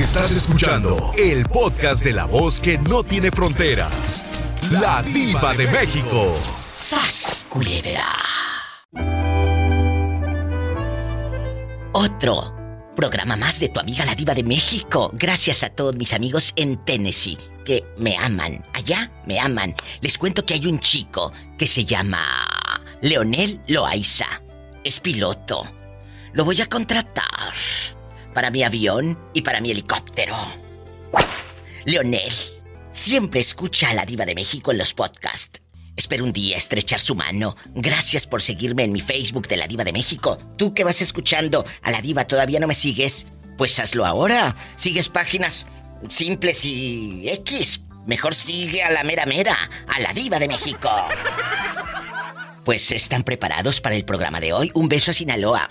Estás escuchando el podcast de la voz que no tiene fronteras. La diva de México. ¡Sas, culebra! Otro programa más de tu amiga la diva de México. Gracias a todos mis amigos en Tennessee que me aman. Allá me aman. Les cuento que hay un chico que se llama Leonel Loaiza. Es piloto. Lo voy a contratar para mi avión y para mi helicóptero. Leonel siempre escucha a la diva de México en los podcasts. Espero un día estrechar su mano. Gracias por seguirme en mi Facebook de la Diva de México. Tú que vas escuchando a la Diva todavía no me sigues, pues hazlo ahora. Sigues páginas simples y X. Mejor sigue a la mera mera, a la Diva de México. Pues están preparados para el programa de hoy. Un beso a Sinaloa.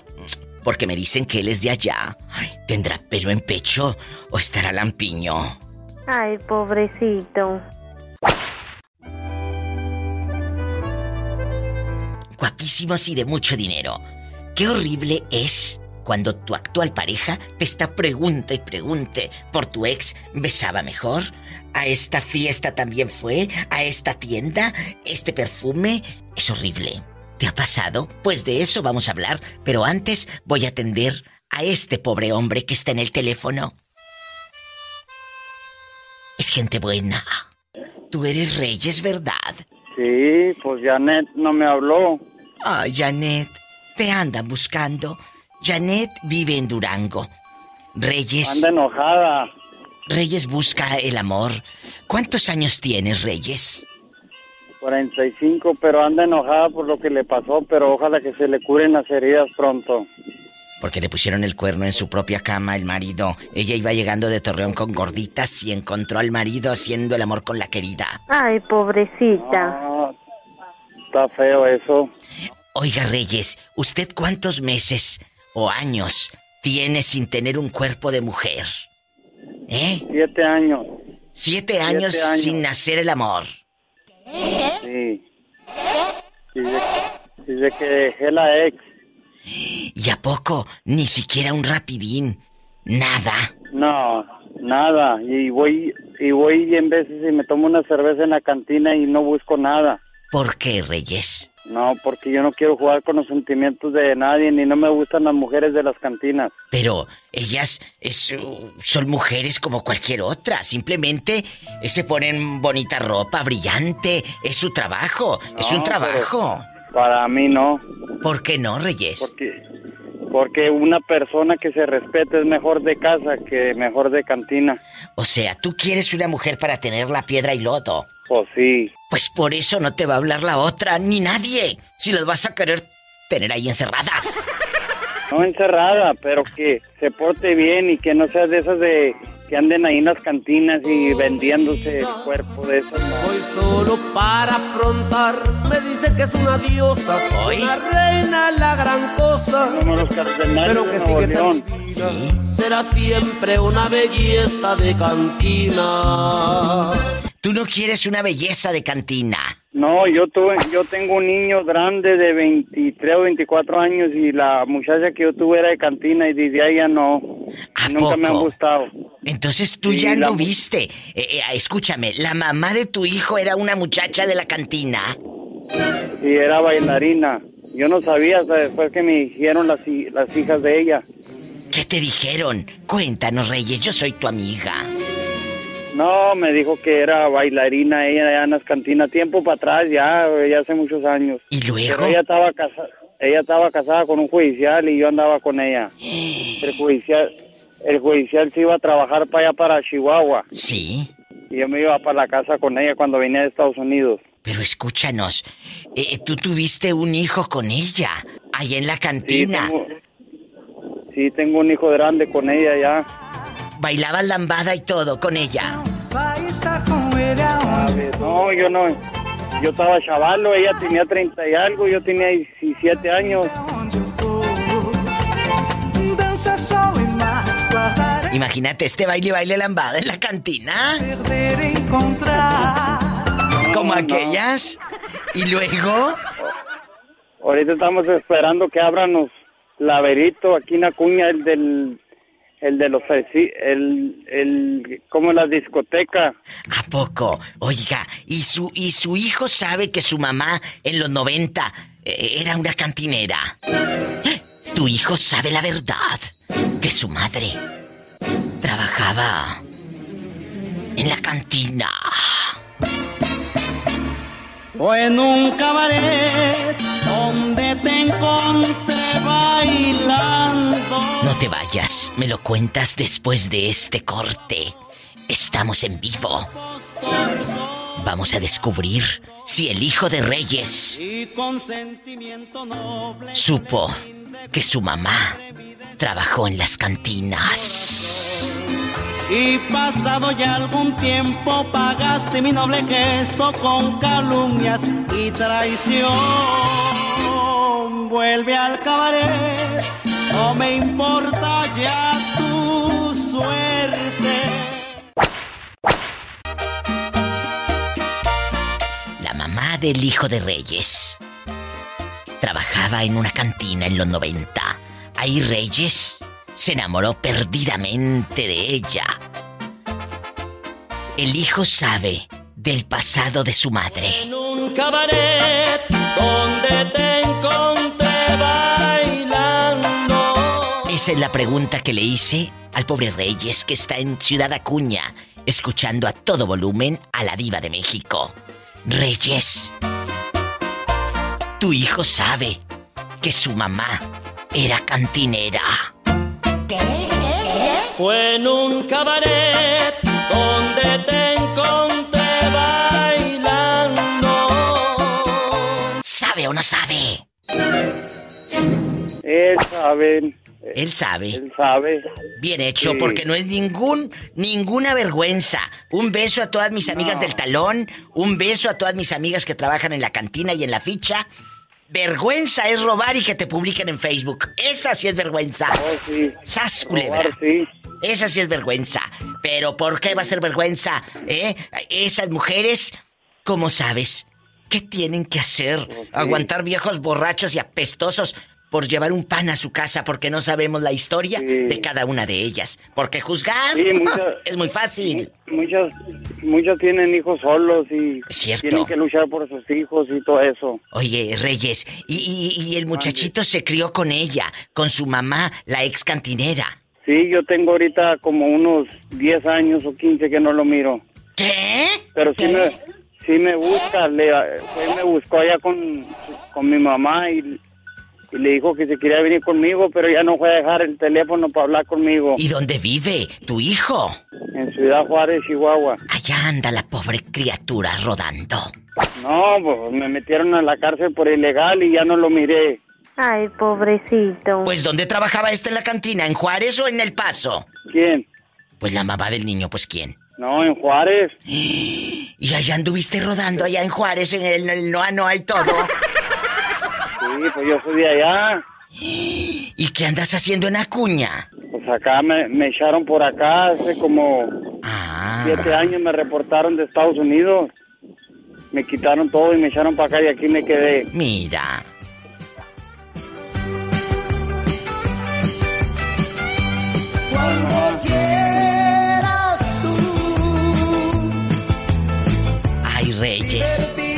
Porque me dicen que él es de allá. ¿Tendrá pelo en pecho o estará lampiño? Ay, pobrecito. guapísimos y de mucho dinero. Qué horrible es cuando tu actual pareja te está pregunta y pregunte por tu ex besaba mejor. A esta fiesta también fue, a esta tienda, este perfume. Es horrible. ¿Te ha pasado? Pues de eso vamos a hablar, pero antes voy a atender a este pobre hombre que está en el teléfono. Es gente buena. Tú eres Reyes, ¿verdad? Sí, pues Janet no me habló. Ay, Janet, te andan buscando. Janet vive en Durango. Reyes. Anda enojada. Reyes busca el amor. ¿Cuántos años tienes, Reyes? 45, pero anda enojada por lo que le pasó, pero ojalá que se le curen las heridas pronto. Porque le pusieron el cuerno en su propia cama el marido. Ella iba llegando de Torreón con gorditas y encontró al marido haciendo el amor con la querida. Ay, pobrecita. Ah, está feo eso. Oiga, Reyes, ¿usted cuántos meses o años tiene sin tener un cuerpo de mujer? ¿Eh? Siete años. Siete años, Siete años. sin hacer el amor. Sí. Dice, dice que dejé la ex. ¿Y a poco? Ni siquiera un rapidín. Nada. No, nada. Y voy y voy en veces y me tomo una cerveza en la cantina y no busco nada. ¿Por qué, Reyes? No, porque yo no quiero jugar con los sentimientos de nadie ni no me gustan las mujeres de las cantinas. Pero ellas es, uh, son mujeres como cualquier otra. Simplemente eh, se ponen bonita ropa, brillante. Es su trabajo. es un trabajo. Para mí no. ¿Por qué no, Reyes? Porque porque una persona que se respete es mejor de casa que mejor de cantina. O sea, tú quieres una mujer para tener la piedra y lodo. Pues sí. Pues por eso no te va a hablar la otra, ni nadie. Si las vas a querer tener ahí encerradas. No encerrada, pero que se porte bien y que no sea de esas de que anden ahí en las cantinas y vendiéndose el cuerpo de esas. no. Voy solo para afrontar. Me dice que es una diosa, Hoy. una reina, la gran cosa. Cardenales Pero que sigue tan divina. Será siempre una belleza de cantina. Tú no quieres una belleza de cantina. No, yo tuve, yo tengo un niño grande de 23 o 24 años y la muchacha que yo tuve era de cantina y desde ahí ya no. ¿A Nunca me han gustado. Entonces tú ya la no viste. Eh, eh, escúchame, la mamá de tu hijo era una muchacha de la cantina. Y era bailarina. Yo no sabía hasta después que me dijeron las, las hijas de ella. ¿Qué te dijeron? Cuéntanos, Reyes, yo soy tu amiga. No, me dijo que era bailarina ella allá en las cantinas. Tiempo para atrás, ya, ya hace muchos años. ¿Y luego? Pero ella estaba casada, ella estaba casada con un judicial y yo andaba con ella. El judicial, el judicial se iba a trabajar para allá para Chihuahua Sí, y yo me iba para la casa con ella cuando venía de Estados Unidos. pero escúchanos. eh, tú tuviste un hijo con ella, ahí en la Sí, cantina. tengo, sí, tengo un hijo grande con ella ya. Bailabas lambada y todo con ella. No, yo no. Yo estaba chavalo, ella tenía 30 y algo, yo tenía 17 años. Imagínate este baile, baile lambada en la cantina. Como No, aquellas. Y luego. Ahorita estamos esperando que abran los laberitos aquí en Acuña, el del el de los el el como la discoteca. ¿A poco? Oiga, ¿y su y su hijo sabe que su mamá en los 90 eh, era una cantinera? ¿Eh? Tu hijo sabe la verdad, que su madre trabajaba en la cantina. O en un cabaret donde te encontré bailando. No te vayas, me lo cuentas después de este corte. Estamos en vivo. Vamos a descubrir si el hijo de Reyes supo que su mamá trabajó en las cantinas. Y pasado ya algún tiempo pagaste mi noble gesto con calumnias y traición. Vuelve al cabaret, no me importa ya tu suerte. La mamá del hijo de Reyes trabajaba en una cantina en los 90. Ahí Reyes se enamoró perdidamente de ella. El hijo sabe del pasado de su madre. En un cabaret donde te encontré bailando. Esa es la pregunta que le hice al pobre Reyes que está en Ciudad Acuña, escuchando a todo volumen a la diva de México. Reyes, tu hijo sabe que su mamá era cantinera. Fue en un cabaret donde te encontré bailando. ¿Sabe o no sabe? Él sabe. Él sabe. Él sabe. Bien hecho, Sí. porque no es ningún, ninguna vergüenza. Un beso a todas mis amigas del talón, un beso a todas mis amigas que trabajan en la cantina y en la ficha. Vergüenza es robar y que te publiquen en Facebook. Esa sí es vergüenza. Oh, sí. ¡Sas, culebra! Robar, sí. Esa sí es vergüenza. Pero ¿por qué va a ser vergüenza? ¿Eh? Esas mujeres, ¿cómo sabes? ¿Qué tienen que hacer? Aguantar viejos borrachos y apestosos por llevar un pan a su casa porque no sabemos la historia Sí. de cada una de ellas. Porque juzgar Sí, muchas- es muy fácil. Muchos, muchos tienen hijos solos y Es cierto. tienen que luchar por sus hijos y todo eso. Oye, Reyes, y, y- y el muchachito se crió con ella, con su mamá, la ex cantinera. Sí, yo tengo ahorita como unos 10 años o 15 que no lo miro. ¿Qué? Pero sí me, sí me busca, le, me buscó allá con, con mi mamá y, y le dijo que se quería venir conmigo, pero ya no fue a dejar el teléfono para hablar conmigo. ¿Y dónde vive tu hijo? En Ciudad Juárez, Chihuahua. Allá anda la pobre criatura rodando. No, pues me metieron a la cárcel por ilegal y ya no lo miré. Ay, pobrecito. Pues ¿dónde trabajaba este en la cantina? ¿En Juárez o en El Paso? ¿Quién? Pues la mamá del niño, pues ¿quién? No, en Juárez. Y allá anduviste rodando allá en Juárez, en el, el Noa Noa y todo. Sí, pues yo soy de allá. ¿Y qué andas haciendo en Acuña? Pues acá me, me echaron por acá hace como Ah. siete años, me reportaron de Estados Unidos. Me quitaron todo y me echaron para acá y aquí me quedé. Mira. Cuando quieras tú Ay, Reyes. Sí,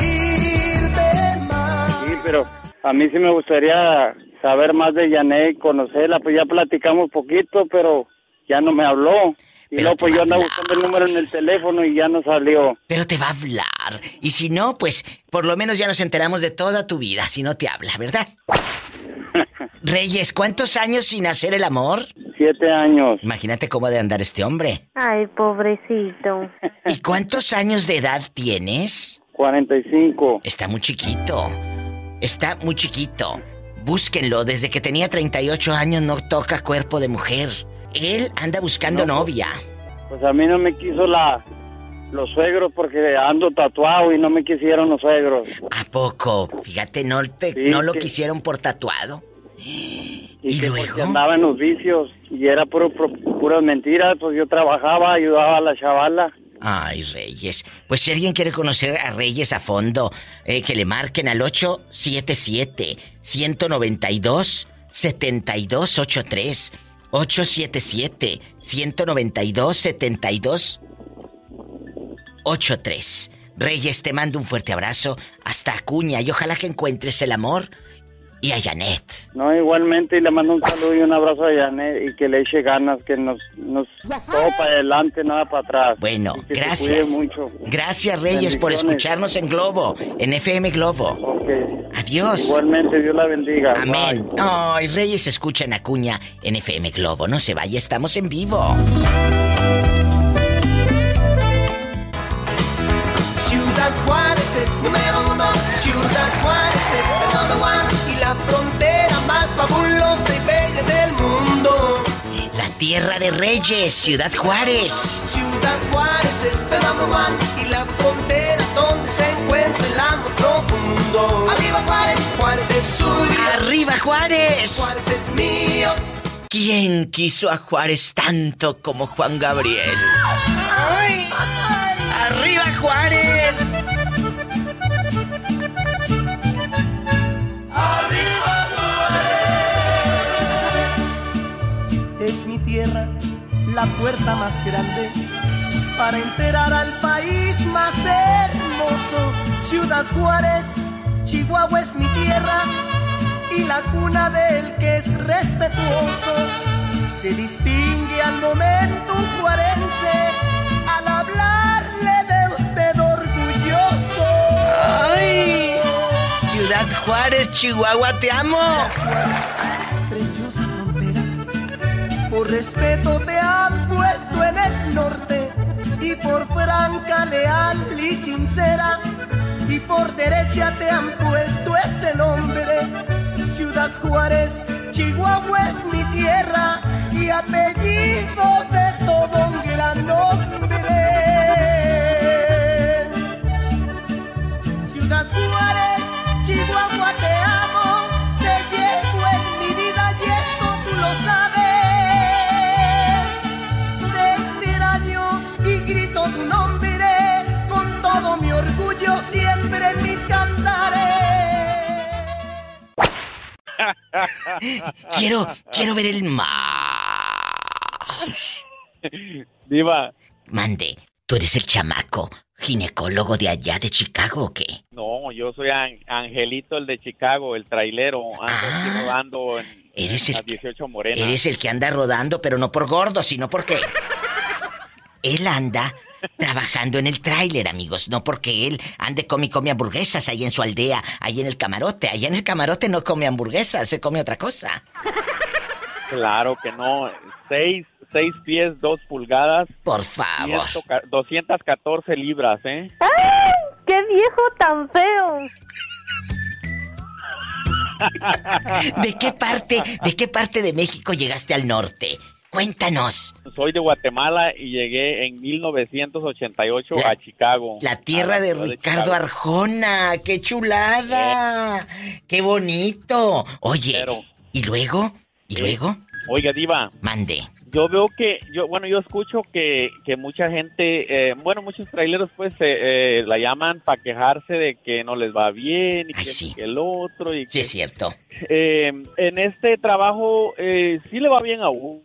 pero a mí sí me gustaría saber más de Yané y conocerla. Pues ya platicamos poquito, pero ya no me habló. Y Pero luego pues yo andaba hablar. buscando el número en el teléfono y ya no salió. Pero te va a hablar. Y si no, pues por lo menos ya nos enteramos de toda tu vida, si no te habla, ¿verdad? Reyes, ¿cuántos años sin hacer el amor? Siete años. Imagínate cómo ha de andar este hombre. Ay, pobrecito. ¿Y cuántos años de edad tienes? 45. Está muy chiquito. Está muy chiquito. Búsquenlo, desde que tenía 38 años no toca cuerpo de mujer. Él anda buscando No, novia. Pues a mí no me quiso la los suegros porque ando tatuado y no me quisieron los suegros. ¿A poco? Fíjate, no, te- Sí, no lo que- quisieron por tatuado. Y, ¿Y que luego? andaba en los vicios y era puro, puro- puras mentiras, pues yo trabajaba, ayudaba a la chavala. Ay, Reyes. Pues si alguien quiere conocer a Reyes a fondo, eh, que le marquen al 877-192-7283. 877-192-7283. Reyes, te mando un fuerte abrazo hasta Acuña y ojalá que encuentres el amor y a Janet. No, igualmente, y le mando un saludo y un abrazo a Janet y que le eche ganas, que nos, nos todo para adelante, nada para atrás. Bueno, que gracias. cuide mucho. Gracias, Reyes, por escucharnos en Globo, en FM Globo. Ok. Adiós. Igualmente, Dios la bendiga. Amén. Bye. Ay, Reyes escucha en Acuña en FM Globo. No se vaya, estamos en vivo. Ciudad Juárez es número uno, la frontera más fabulosa y bella del mundo. La tierra de Reyes, Ciudad Juárez. Ciudad Juárez es el number y la frontera donde se encuentra el amor profundo. Arriba Juárez, Juárez es suyo, ¡Arriba Juárez! Juárez es mío. ¿Quién quiso a Juárez tanto como Juan Gabriel? Tierra la puerta más grande para enterar al país más hermoso. Ciudad Juárez, Chihuahua es mi tierra y la cuna del que es respetuoso. Se distingue al momento un juarense al hablarle de usted orgulloso. ¡Ay! Ciudad Juárez, Chihuahua, te amo. Por respeto te han puesto en el norte y por franca, leal y sincera y por derecha te han puesto ese nombre. Ciudad Juárez, Chihuahua es mi tierra y apellido de todo un gran nombre. Quiero, quiero ver el mar. Diva, Mande, ¿tú eres el chamaco ginecólogo de allá de Chicago o qué? no, yo soy An- Angelito, el de Chicago, el trailero. Ando Ah. rodando en, Eres en el las 18 Morenas. Eres el que anda rodando, pero no por gordo, sino porque él anda trabajando en el tráiler, amigos, no porque él ande come y come hamburguesas ahí en su aldea, ahí en el camarote. Allá en el camarote no come hamburguesas, se come otra cosa. Claro que no. Seis, seis pies, dos pulgadas, Por favor. 100 ca- 214 libras, ¿eh? ¡Ay! ¡Qué viejo tan feo! ¿De qué parte, de qué parte de México llegaste al norte? Cuéntanos. Soy de Guatemala y llegué en 1988 La- a Chicago. La tierra de Ricardo. Arjona. ¡Qué chulada! ¡Qué bonito! Oye, Pero- ¿y luego? ¿Y luego? Oiga, Diva, Mande. yo veo que, yo bueno, yo escucho que, que mucha gente, eh, bueno, muchos traileros pues eh, eh, la llaman para quejarse de que no les va bien y Ay, que, sí. que el otro y Sí, que es cierto. Eh, en este trabajo eh, sí le va bien a uno.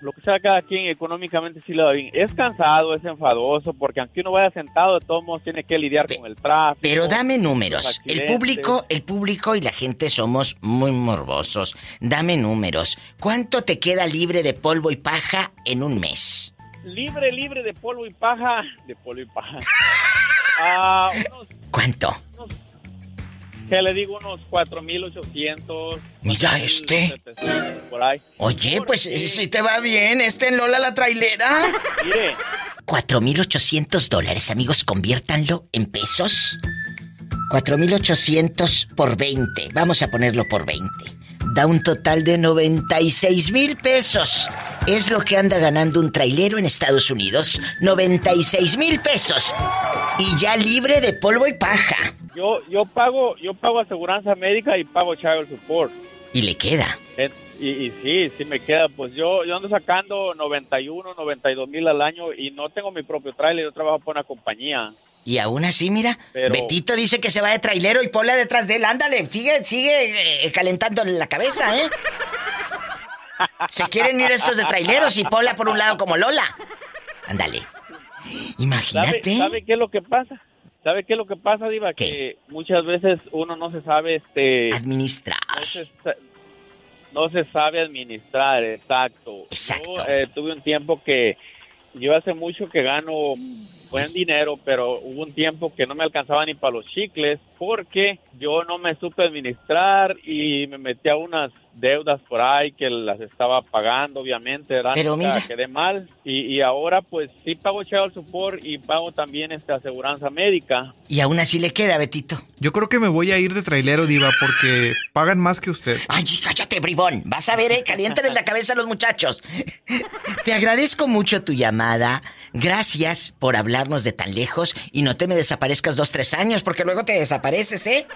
Lo que sea cada quien económicamente sí le va bien. Es cansado, es enfadoso, porque aunque uno vaya sentado, de todos modos tiene que lidiar Pe- con el tráfico. Pero dame números. El público, el público y la gente somos muy morbosos. Dame números. ¿Cuánto te queda libre de polvo y paja en un mes? Libre, libre de polvo y paja. De polvo y paja. Ah, unos, ¿Cuánto? ¿Qué le digo? Unos 4,800. Mira 4,700, Por ahí. Oye, pues si te va bien, este en Lola la trailera. Mire, 4.800 dólares, amigos, conviértanlo en pesos. 4.800 por 20. Vamos a ponerlo por 20. Da un total de 96 mil pesos. Es lo que anda ganando un trailero en Estados Unidos. 96 mil pesos. Y ya libre de polvo y paja. yo, yo pago, yo pago aseguranza médica y pago child support. Y le queda. Eh, Y, y sí, sí me queda. Pues yo, yo ando sacando 91, 92 mil al año y no tengo mi propio trailer. Yo trabajo por una compañía. Y aún así, mira, Pero- Betito dice que se va de trailero y Pola detrás de él. Ándale, sigue, sigue eh, calentándole la cabeza, ¿eh? Se quieren ir estos de traileros y Pola por un lado como Lola. Ándale. Imagínate. ¿Sabe, ¿Sabe qué es lo que pasa? ¿Sabe qué es lo que pasa, Diva? Que muchas veces uno no se sabe este administrar. No se, no se sabe administrar, exacto. Exacto. Yo eh, tuve un tiempo que yo hace mucho que gano buen dinero, pero hubo un tiempo que no me alcanzaba ni para los chicles porque yo no me supe administrar y me metí a unas deudas por ahí que las estaba pagando, obviamente, ¿verdad? Pero mira. Quedé mal y, y ahora pues sí pago child support y pago también esta aseguranza médica. Y aún así le queda, Betito. Yo creo que me voy a ir de trailero, Diva, porque pagan más que usted. Ay, cállate, bribón. Vas a ver, eh, caliéntales la cabeza a los muchachos. Te agradezco mucho tu llamada. Gracias por hablarnos de tan lejos y no te me desaparezcas dos, tres años, porque luego te desapareces, ¿eh?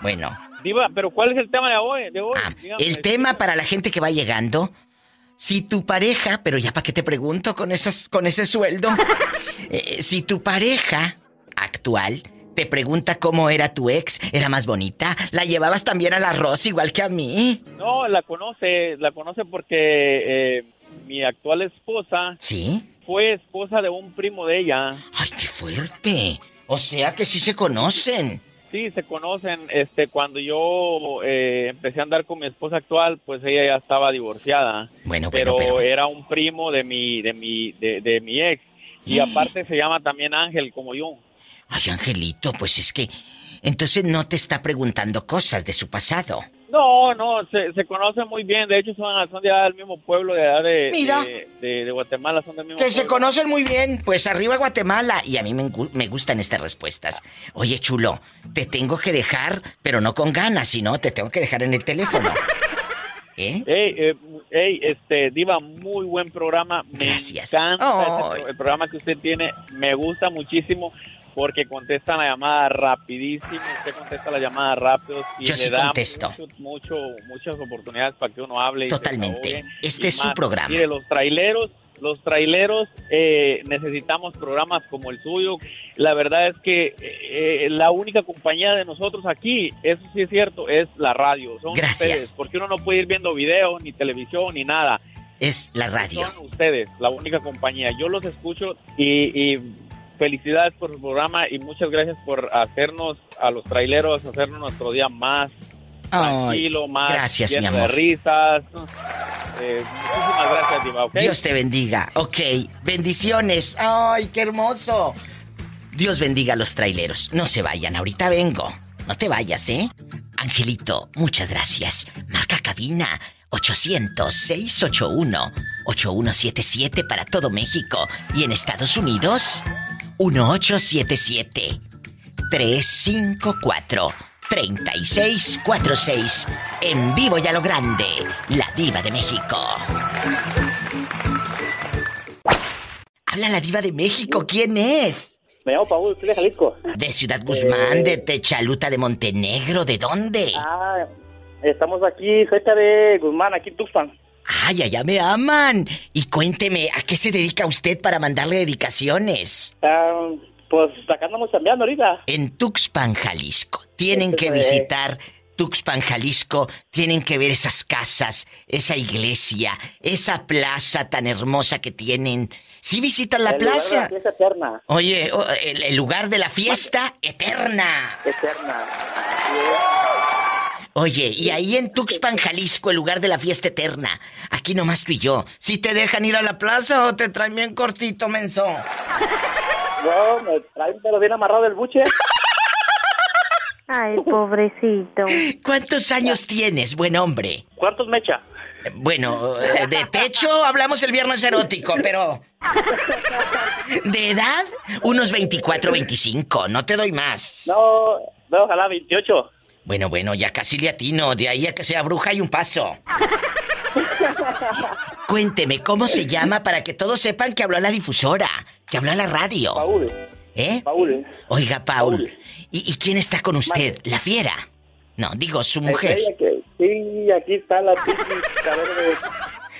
Bueno. Diva, pero ¿cuál es el tema de hoy? De hoy? Ah, Dígame. el tema para la gente que va llegando. Si tu pareja, pero ya para qué te pregunto con esas, con ese sueldo. Eh, si tu pareja actual te pregunta cómo era tu ex, era más bonita, la llevabas también al arroz igual que a mí. No, la conoce, la conoce porque eh, mi actual esposa ¿Sí? fue esposa de un primo de ella. Ay, qué fuerte. O sea que sí se conocen. Sí, se conocen. Este, cuando yo eh, empecé a andar con mi esposa actual, pues ella ya estaba divorciada. Bueno, pero, bueno, pero- era un primo de mi, de mi, de, de mi ex. Y aparte se llama también Ángel, como yo. Ay, Angelito, pues es que... Entonces no te está preguntando cosas de su pasado. No, no, se, se conocen muy bien. De hecho, son, son de allá del mismo pueblo, de allá de, Mira. de, de- de Guatemala, son del mismo Que se conocen muy bien. Pues arriba Guatemala. Y a mí me, me gustan estas respuestas. Oye, chulo, te tengo que dejar, pero no con ganas, sino te tengo que dejar en el teléfono. ¿Eh? Ey, eh, ey, este, Diva, muy buen programa. Me Gracias. encanta este Ay. pro- el programa que usted tiene. Me gusta muchísimo porque contesta la llamada rapidísimo. Usted contesta la llamada rápido y Yo le sí da contesto. mucho, mucho- muchas oportunidades para que uno hable. y Totalmente. Este Y es su más, programa. Mire, los traileros, los traileros eh, necesitamos programas como el suyo. La verdad es que eh, la única compañía de nosotros aquí, eso sí es cierto, es la radio. Son Gracias. ustedes, porque uno no puede ir viendo video, ni televisión, ni nada. Es la radio. Son ustedes, la única compañía. Yo los escucho y, y felicidades por su programa y muchas gracias por hacernos a los traileros, hacernos nuestro día más tranquilo, más gracias, mi amor. de risas. Eh, muchísimas gracias, Diva, ¿ok? Dios te bendiga. Ok, bendiciones. Ay, qué hermoso. Dios bendiga a los traileros. No se vayan, ahorita vengo. No te vayas, ¿eh? Angelito, muchas gracias. Marca cabina 800-681-8177 para todo México. Y en Estados Unidos, 1877 354 3646 en vivo y a lo grande, la diva de México. Habla la diva de México, ¿quién es? Me llamo Paul, soy de Jalisco. De Ciudad Guzmán, de Techaluta, de Montenegro, ¿de dónde? Ah, estamos aquí cerca de Guzmán, aquí en Tuxpan. Ay, allá me aman. Y cuénteme, ¿a qué se dedica usted para mandarle dedicaciones? Ah, pues acá andamos cambiando ahorita. En Tuxpan, Jalisco. Tienen que Eh. visitar Tuxpan, Jalisco. Tienen que ver esas casas, esa iglesia, esa plaza tan hermosa que tienen. ¿Sí visitan la El lugar de plaza? la fiesta eterna. Oye, oh, el, el lugar de la fiesta eterna. Eterna. Oye, y ahí en Tuxpan, Jalisco, el lugar de la fiesta eterna. Aquí nomás tú y yo. ¿Si te dejan ir a la plaza o te traen bien cortito, menso? No, me traen pero bien amarrado el buche. Ay, pobrecito. ¿Cuántos años tienes, buen hombre? ¿Cuántos me echa? Bueno, eh, de techo hablamos el viernes erótico, pero... ¿De edad? Unos 24, 25, no te doy más. No, no, ojalá 28. Bueno, bueno, ya casi le atino. De ahí a que sea bruja hay un paso. Cuénteme, ¿cómo se llama para que todos sepan que habló a la difusora? Que habló a la radio. Paul. ¿Eh? Paul. Oiga, Paul. ¿Y, y quién está con usted? ¿La fiera? No, digo, su mujer. Que, sí, aquí está la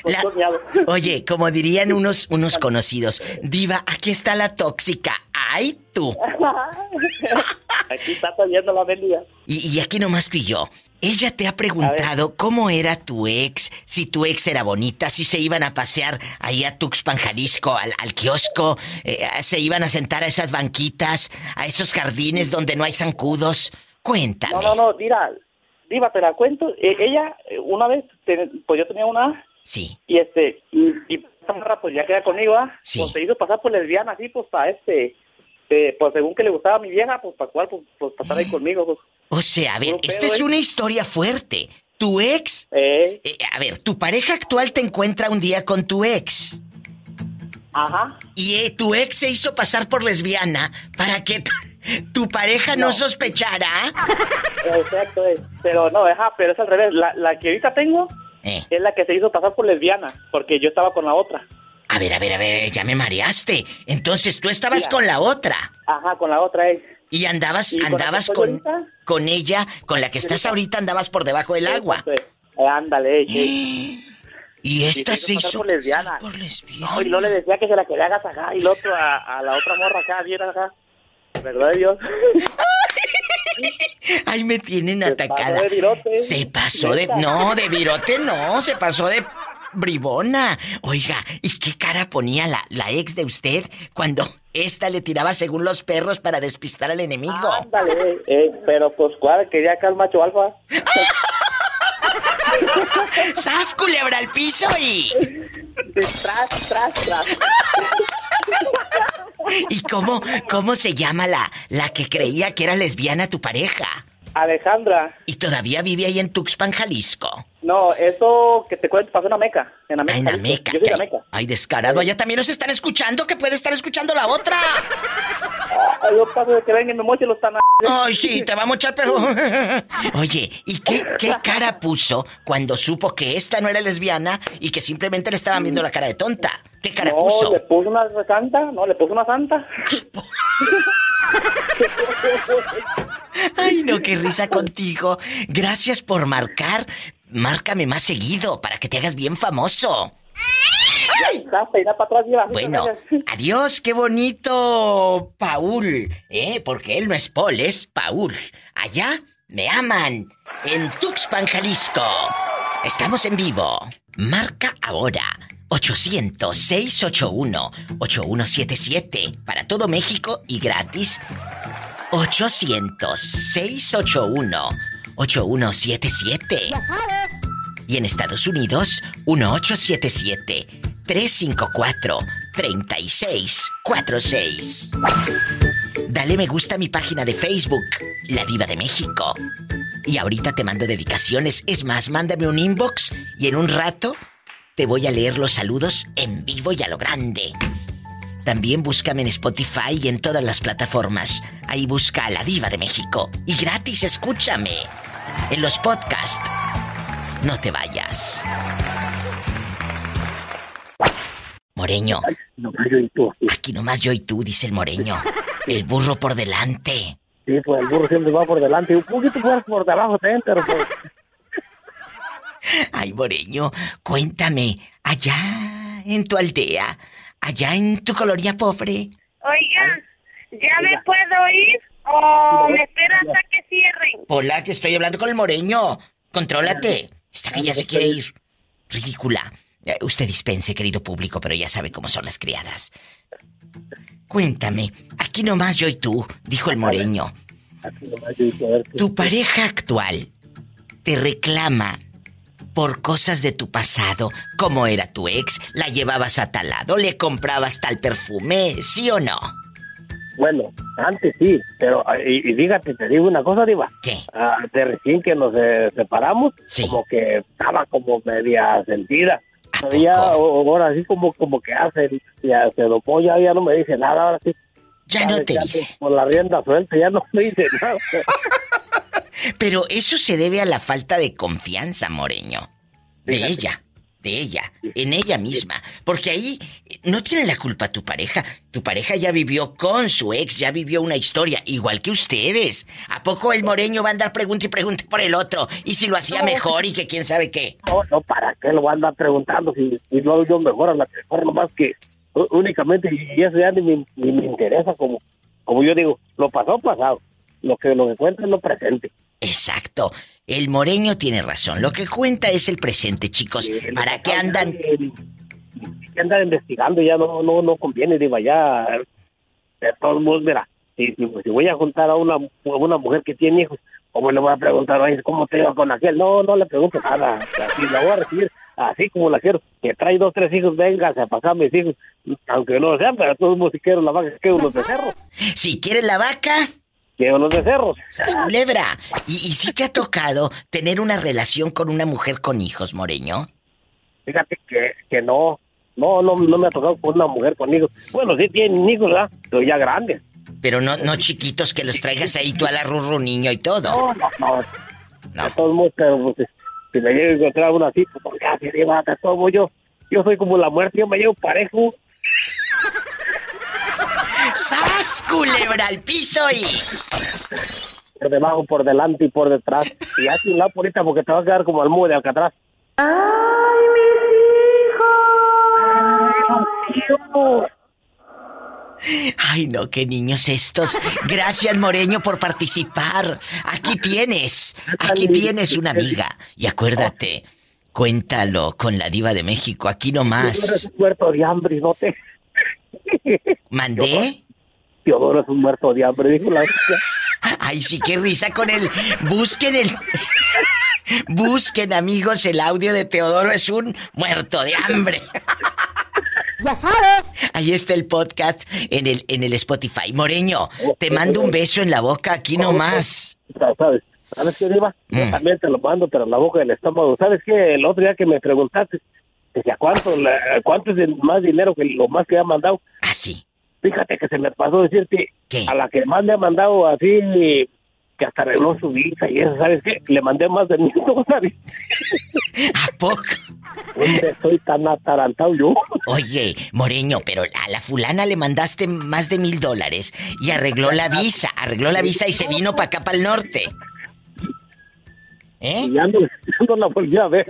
La-. Oye, como dirían unos, unos conocidos, Diva, aquí está la tóxica. ¡Ay, tú! Aquí está saliendo la mendiga. Y, y aquí nomás yo. Ella te ha preguntado cómo era tu ex, si tu ex era bonita, si se iban a pasear ahí a Tuxpan, Jalisco, al, al kiosco, eh, se iban a sentar a esas banquitas, a esos jardines donde no hay zancudos. Cuéntame. No, no, no, mira, Diva, te la cuento. Eh, ella, una vez, te- pues yo tenía una, Sí. y este, y, y pues ya queda conmigo, ¿ah? Sí. Pues se hizo pasar por lesbiana, así, pues para este, eh, pues según que le gustaba a mi vieja, pues para cual, pues, pues pasar ahí conmigo, pues. O sea, a ver, esta es ¿eh? una historia fuerte. Tu ex... Eh, eh, a ver, tu pareja actual te encuentra un día con tu ex. ajá. Y eh, tu ex se hizo pasar por lesbiana para que tu pareja no, No. sospechara. Exacto, eh. pero no, ajá, pero es al revés. La, la que ahorita tengo Eh, es la que se hizo pasar por lesbiana, porque yo estaba con la otra. A ver, a ver, a ver, ya me mareaste. Entonces tú estabas Mira. con la otra. Ajá, con la otra, eh. Y andabas, ¿Y con la que andabas con, con ella, con la que estás ahorita, andabas por debajo del agua. Exacto, eh. Ándale, eh. Y esta Y se hizo por lesbiana. por lesbiana. No, y no le decía que se la quería agasajar y el otro a, a la otra morra acá, bien acá. ¿Verdad Dios? Ay, me tienen Se atacada. pasó de virote. Se pasó de. No, de virote no, se pasó de bribona. Oiga, ¿y qué cara ponía la, la ex de usted cuando esta le tiraba según los perros para despistar al enemigo? Ándale, eh, eh, pero pues cuál, quería acá el macho alfa. ¡Sas, culebra al piso y. Tras, tras, tras. ¿Y cómo, cómo se llama la, la que creía que era lesbiana tu pareja? Alejandra, Y todavía vive ahí en Tuxpan, Jalisco. no, eso que te cuento pasó en Ameca. En Ameca. Ah, en. Ameca. Yo soy de Ameca. Ay, descarado. Allá también nos están escuchando, que puede estar escuchando la otra. Ay, yo paso de que vengan y me los tan... Ay, sí, te va a mochar, pero. Oye, ¿y qué, qué cara puso cuando supo que esta no era lesbiana y que simplemente le estaban viendo la cara de tonta? ¿Qué cara No, puso? le puso una santa, no, le puso una santa. Ay, no, qué risa contigo. Gracias por marcar. Márcame más seguido para que te hagas bien famoso. Bueno, adiós, qué bonito, Paul. ¿Eh? Porque él no es Paul, es Paul. Allá me aman. En Tuxpan, Jalisco. Estamos en vivo. Marca ahora. 800-681-8177. Para todo México y gratis. 800-681-8177. Y en Estados Unidos, 1877-354-3646. Dale me gusta a mi página de Facebook, La Diva de México. Y ahorita te mando dedicaciones. Es más, mándame un inbox y en un rato te voy a leer los saludos en vivo y a lo grande. También búscame en Spotify y en todas las plataformas. Ahí busca a La Diva de México. Y gratis escúchame. En los podcasts. No te vayas. Moreño, No, yo y tú. aquí nomás yo y tú, dice el moreño. El burro por delante. Sí, pues el burro siempre va por delante. Un poquito más por debajo también, pero pues... Ay, Moreño, cuéntame, allá en tu aldea, allá en tu colonia pobre, Oiga, ¿ya me puedo ir o me espera hasta que cierren? Hola, que estoy hablando con el Moreño. Contrólate. Está que ya se quiere ir. Ridícula. Eh, usted dispense, querido público, pero ya sabe cómo son las criadas. Cuéntame, aquí nomás yo y tú, dijo el Moreño. Aquí nomás yo y tú, a ver qué- Tu pareja actual te reclama por cosas de tu pasado, como era tu ex, la llevabas a tal lado, le comprabas tal perfume, ¿sí o no? Bueno, antes sí, pero ah, y, y fíjate, te digo una cosa, Diva. ¿Qué? Ah, de recién que nos eh, separamos, Sí. como que estaba como media sentida. ¿A Pero ya poco? o- ahora así como como que hace, ya se domó, ya, ya no me dice nada, ahora sí. Ya no te dice. Por la rienda suelta, ya no me dice nada. Pero eso se debe a la falta de confianza, Moreño. De Fíjate. ella. de ella, en ella misma. Porque ahí no tiene la culpa tu pareja. Tu pareja ya vivió con su ex, ya vivió una historia, igual que ustedes. ¿A poco el moreño va a andar pregunta y pregunta por el otro? Y si lo hacía mejor y que quién sabe qué. No, no, ¿para qué lo va a andar preguntando si, si lo hago yo mejor a la mejor nomás que únicamente y eso ya ni me, ni me interesa como como yo digo, lo pasado pasado. Lo que lo que cuenta es lo presente. Exacto. El moreño tiene razón. Lo que cuenta es el presente, chicos. ¿Para qué andan? que andar investigando ya no no no conviene digo ya de todos modos mira si, voy a juntar a una a una mujer que tiene hijos cómo le voy a preguntar oye cómo te iba con aquel no no le pregunto nada así la voy a recibir así como la quiero que trae dos tres hijos venga a pasar mis hijos aunque no lo sean pero todos modos si quiero la vaca quiero unos becerros Si quieres la vaca, quiero unos becerros ¡sas culebra! ¿Y, y si te ha tocado tener una relación con una mujer con hijos, moreño? fíjate que, que no no no no me ha tocado con una mujer con hijos bueno sí tienen hijos ¿verdad? pero ya grandes Pero no, no chiquitos que los traigas ahí tú a la rurru niño y todo. No, no, no. No. Todos modos, pero pues, si me llego a encontrar una así, pues ya se lleva de todo yo. Yo soy como la muerte, yo me llevo parejo. ¡Sas, culebra al piso y... Por debajo, por delante y por detrás. Y así un lado por ahorita porque te va a quedar como el mudo de Alcatraz. ¡Ay, mis hijos! Ay, no, qué niños estos. Gracias, Moreño, por participar. Aquí tienes, aquí tienes una amiga. Y acuérdate, cuéntalo con la diva de México, aquí nomás. un muerto de hambre, ¿no te? ¿Mandé? Teodoro es un muerto de hambre, dijo la Ay, sí, qué risa con el... Busquen el... Busquen, amigos, el audio de Teodoro es un muerto de hambre. Ya sabes. Ahí está el podcast en el, en el Spotify. Moreño, te mando un beso en la boca aquí nomás. ¿Sabes? ¿Sabes qué, Diva? Yo Mm. también te lo mando, pero en la boca del estómago. ¿Sabes qué? El otro día que me preguntaste, decía, ¿cuánto, la- cuánto es el más dinero que lo más que ha mandado? Ah, sí. Fíjate que se me pasó decirte, ¿Qué? a la que más le ha mandado así, que hasta arregló su visa y eso, ¿sabes qué? Le mandé más de mil dólares. ¿A poco? ¿Dónde estoy tan atarantado yo? Oye, Moreño, pero a la fulana le mandaste más de mil dólares y arregló la visa, arregló la visa y se vino para acá, para el norte. ¿Eh? Y ya no la volví a ver.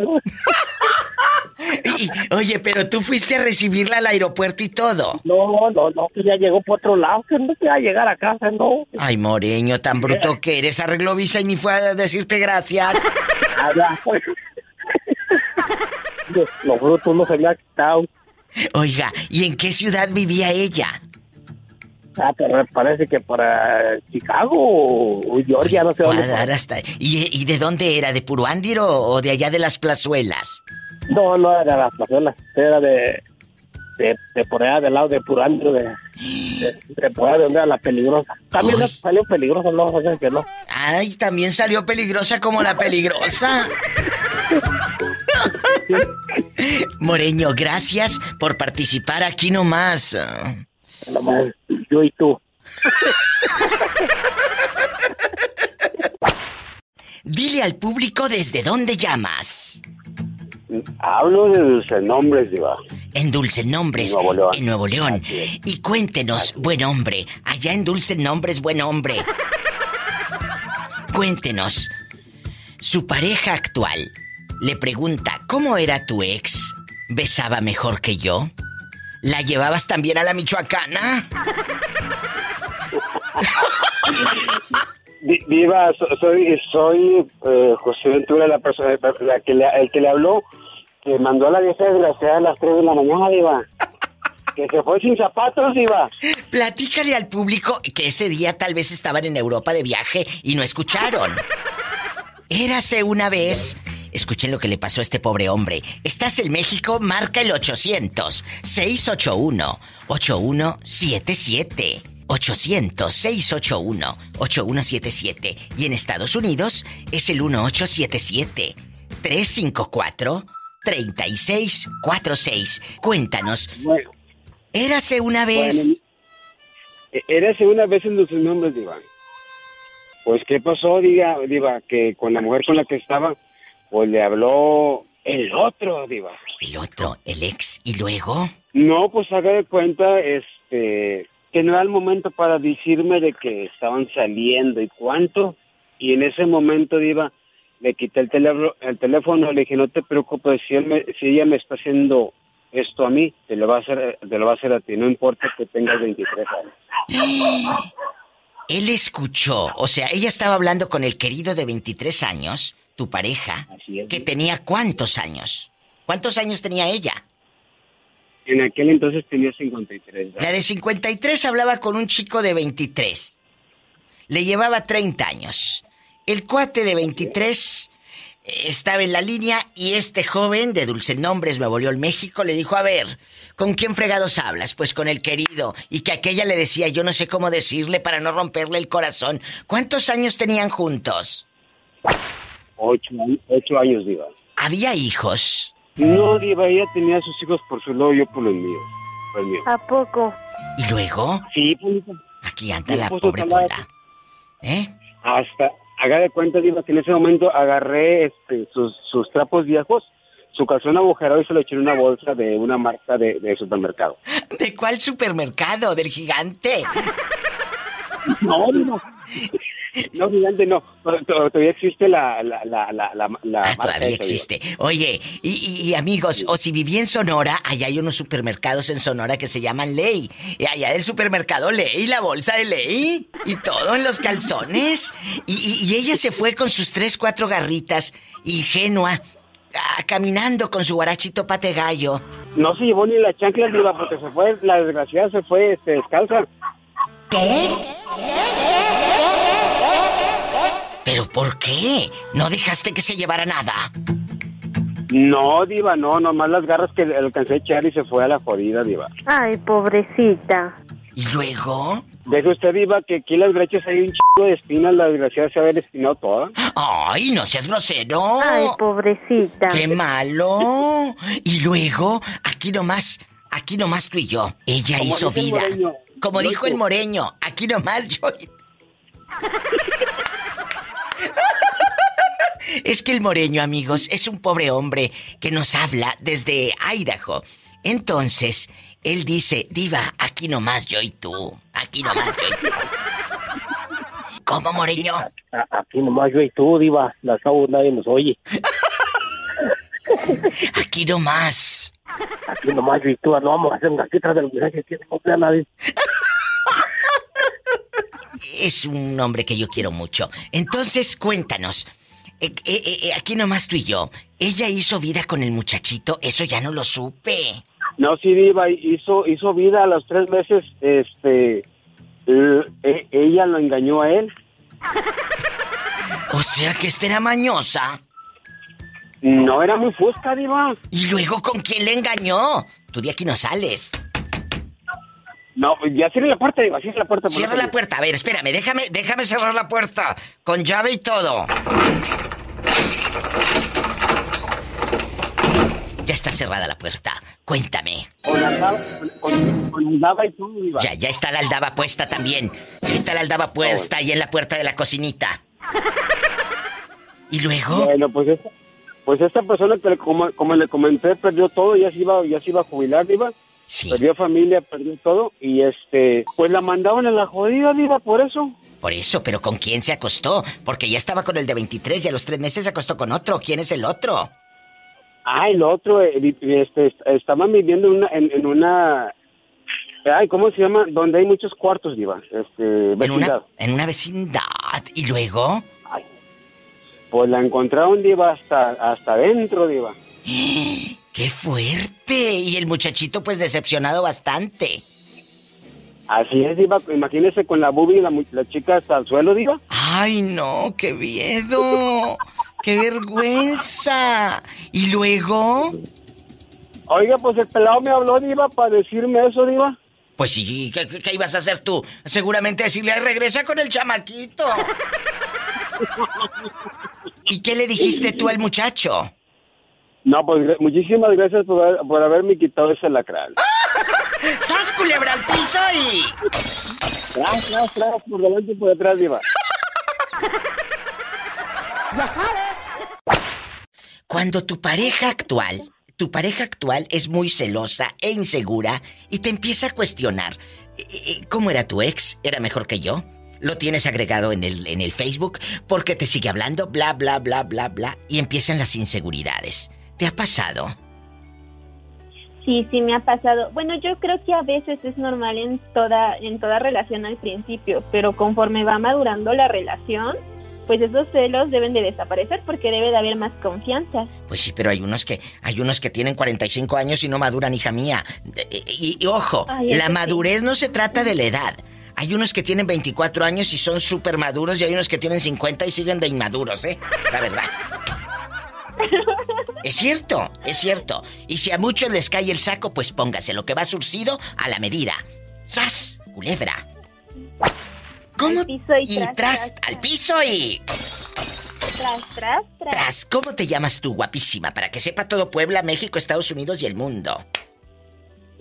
Y- oye, pero tú fuiste a recibirla al aeropuerto y todo. No, no, no, que ya llegó por otro lado, que no se va a llegar a casa, no. Ay, Moreño, tan bruto que eres, arregló visa y ni fue a decirte gracias. Allá, pues. Los- Los frutos no se me ha quitado. Oiga, ¿y en qué ciudad vivía ella? Ah, pero me parece que para Chicago o Georgia, no sé dónde. hasta... ¿Y, y de dónde era? ¿De Puruándiro o de allá de las plazuelas? No, no era de las plazuelas, era de, de, de por allá del lado de Purandro, de, de, de por allá de donde era la peligrosa. También Uy. salió peligrosa, no, o sea que no. Ay, también salió peligrosa como la peligrosa. Moreño, gracias por participar aquí nomás. Nomás yo y tú. Dile al público desde dónde llamas. Hablo de dulce nombres, Diva. En Dulce Nombres, Nuevo León. en Nuevo León. Y cuéntenos, buen hombre, allá en Dulce Nombres, buen hombre. Cuéntenos, su pareja actual le pregunta, ¿cómo era tu ex? ¿Besaba mejor que yo? ¿La llevabas también a la Michoacana? So- soy, soy eh, José Ventura, la persona la que le, el que le habló, que mandó a la vieja desgraciada a las 3 de la mañana, Diva. Que se fue sin zapatos, Diva. Platícale al público que ese día tal vez estaban en Europa de viaje y no escucharon. Érase una vez. Escuchen lo que le pasó a este pobre hombre. Estás en México, marca el 800-681-8177. 800-681-8177. Y en Estados Unidos es el 1877-354-3646. Cuéntanos, Bueno, érase una vez. Bueno, e- érase una vez en dulce nombres, Diva. Pues, ¿qué pasó, Diva? Diva, que con la mujer con la que estaba, pues le habló El otro, Diva. El otro, el ex. ¿Y luego? No, pues haga de cuenta, este, que no era el momento para decirme de que estaban saliendo y cuánto. Y en ese momento, Diva, le quité el teléfono, el teléfono, le dije, no te preocupes, si, él me- si ella me está haciendo esto a mí, te lo va a hacer, te lo va a hacer a ti, no importa que tengas 23 años. Él escuchó, o sea, ella estaba hablando con el querido de 23 años, tu pareja, que tenía cuántos años. ¿Cuántos años tenía ella? En aquel entonces tenía 53. La de 53 hablaba con un chico de 23. Le llevaba 30 años. El cuate de 23 eh, estaba en la línea y este joven de Dulce Nombres, Nuevo León, México, le dijo, a ver, ¿con quién fregados hablas? Pues con el querido. Y que aquella le decía, yo no sé cómo decirle para no romperle el corazón. ¿Cuántos años tenían juntos? Ocho, años- ocho años, Diva. ¿Había hijos? No, Diva, ella tenía sus hijos por su lado, yo por los míos. Por el mío. ¿A poco? ¿Y luego? Sí, pues. Aquí anda la pobre Pola. ¿Eh? Hasta, haga de cuenta, Diva, que en ese momento agarré este, sus, sus trapos viejos, su calzón agujerado y se lo eché en una bolsa de una marca de, de supermercado. ¿De cuál supermercado? ¿Del gigante? No, Diva. No, gigante, no. Todavía existe la, la, la, la, la, Ah, Todavía existe. Oye, y, y- y amigos, o si viví en Sonora, allá hay unos supermercados en Sonora que se llaman Ley. Y allá del supermercado Ley, la bolsa de Ley. Y todo en los calzones. Y, y- y ella se fue con sus tres, cuatro garritas, ingenua, caminando con su guarachito pate gallo. No se llevó ni la chancla, Diva, porque se fue, la desgraciada se fue este, descalza. ¿Pero por qué? ¿No dejaste que se llevara nada? No, Diva, no, nomás las garras que alcancé a echar y se fue a la jodida, Diva. Ay, pobrecita. ¿Y luego? Deje usted, Diva, que aquí las brechas hay un chico de espinas, la desgraciada se había espinado toda. ¡Ay, no seas grosero! Ay, pobrecita. ¡Qué malo! Y luego, aquí nomás, aquí nomás tú y yo. Ella Como hizo vida. moreño, Como dijo el moreño, aquí nomás yo. y- Es que el moreño, amigos, es un pobre hombre que nos habla desde Idaho. Entonces, él dice, Diva, aquí nomás yo y tú. Aquí nomás yo y tú. ¿Cómo, moreño? A- Aquí nomás yo y tú, Diva. Las cabo nadie nos oye. Aquí nomás. Aquí nomás y tú. No vamos a hacer una quita del mensaje que no vea nadie. Es un hombre que yo quiero mucho. Entonces, cuéntanos. eh, eh, eh, aquí nomás tú y yo. Ella hizo vida con el muchachito, eso ya no lo supe. No, sí, Diva, hizo, hizo vida a los tres meses, este, eh, eh, ella lo engañó a él. O sea que esta era mañosa. No, era muy fusca, Diva. ¿Y luego con quién le engañó? Tú de aquí no sales. No, ya cierra la puerta, Diva, cierra la puerta. por Cierra la puerta. A ver, espérame, déjame, déjame cerrar la puerta. Con llave y todo. Ya está cerrada la puerta. Cuéntame. Con la aldaba, con, con la aldaba y todo, Diva. Ya, ya está la aldaba puesta también. Ya está la aldaba puesta ahí en la puerta de la cocinita. ¿Y luego? Bueno, pues esta, pues esta persona que como, como le comenté perdió todo, ya se iba, ya se iba a jubilar, Diva. Perdió familia, perdió todo y este, pues la mandaban a la jodida, Diva, por eso. Por eso, pero ¿con quién se acostó? Porque ya estaba con el de 23 y a los tres meses se acostó con otro. ¿Quién es el otro? Ah, el otro, eh, este, est- estaban viviendo en una, en, en una, ay, ¿cómo se llama? Donde hay muchos cuartos, Diva, este, En una, en una vecindad. ¿Y luego? Pues la encontraron, Diva, hasta, hasta adentro, Diva. ¡Qué fuerte! Y el muchachito pues decepcionado bastante. Así es, Diva, imagínese con la bubi y la, chica hasta el suelo, Diva. ¡Ay, no! ¡Qué miedo! ¡Qué vergüenza! ¿Y luego? Oiga, pues el pelado me habló, Diva, para decirme eso, Diva. Pues sí, ¿qué, qué- qué ibas a hacer tú? Seguramente decirle, "Ay, regresa con el chamaquito. ¿Y qué le dijiste tú al muchacho? No, pues muchísimas gracias por, por haberme quitado ese lacral. ¡Sas, culebra al piso y... Tras, tras, tras, por delante y por detrás, Diva. Ya sabes. Cuando tu pareja actual, tu pareja actual es muy celosa e insegura y te empieza a cuestionar, eh, eh, ¿cómo era tu ex? ¿Era mejor que yo? Lo tienes agregado en el, en el Facebook porque te sigue hablando, bla, bla, bla, bla, bla, y empiezan las inseguridades. ¿Te ha pasado? Sí, sí me ha pasado. Bueno, yo creo que a veces es normal en toda en toda relación al principio, pero conforme va madurando la relación, pues esos celos deben de desaparecer porque debe de haber más confianza. Pues sí, pero hay unos que hay unos que tienen 45 años y no maduran, hija mía. Y, y- y ojo, Ay, la sí. madurez no se trata de la edad. Hay unos que tienen 24 años y son súper maduros y hay unos que tienen 50 y siguen de inmaduros, ¿eh? La verdad. Es cierto, es cierto. Y si a muchos les cae el saco, pues póngase lo que va surcido a la medida. ¡Sas! Culebra. ¿Cómo? Al piso y y tras, tras, al piso y... Tras, tras, tras. Tras, ¿cómo te llamas tú, guapísima? Para que sepa todo Puebla, México, Estados Unidos y el mundo.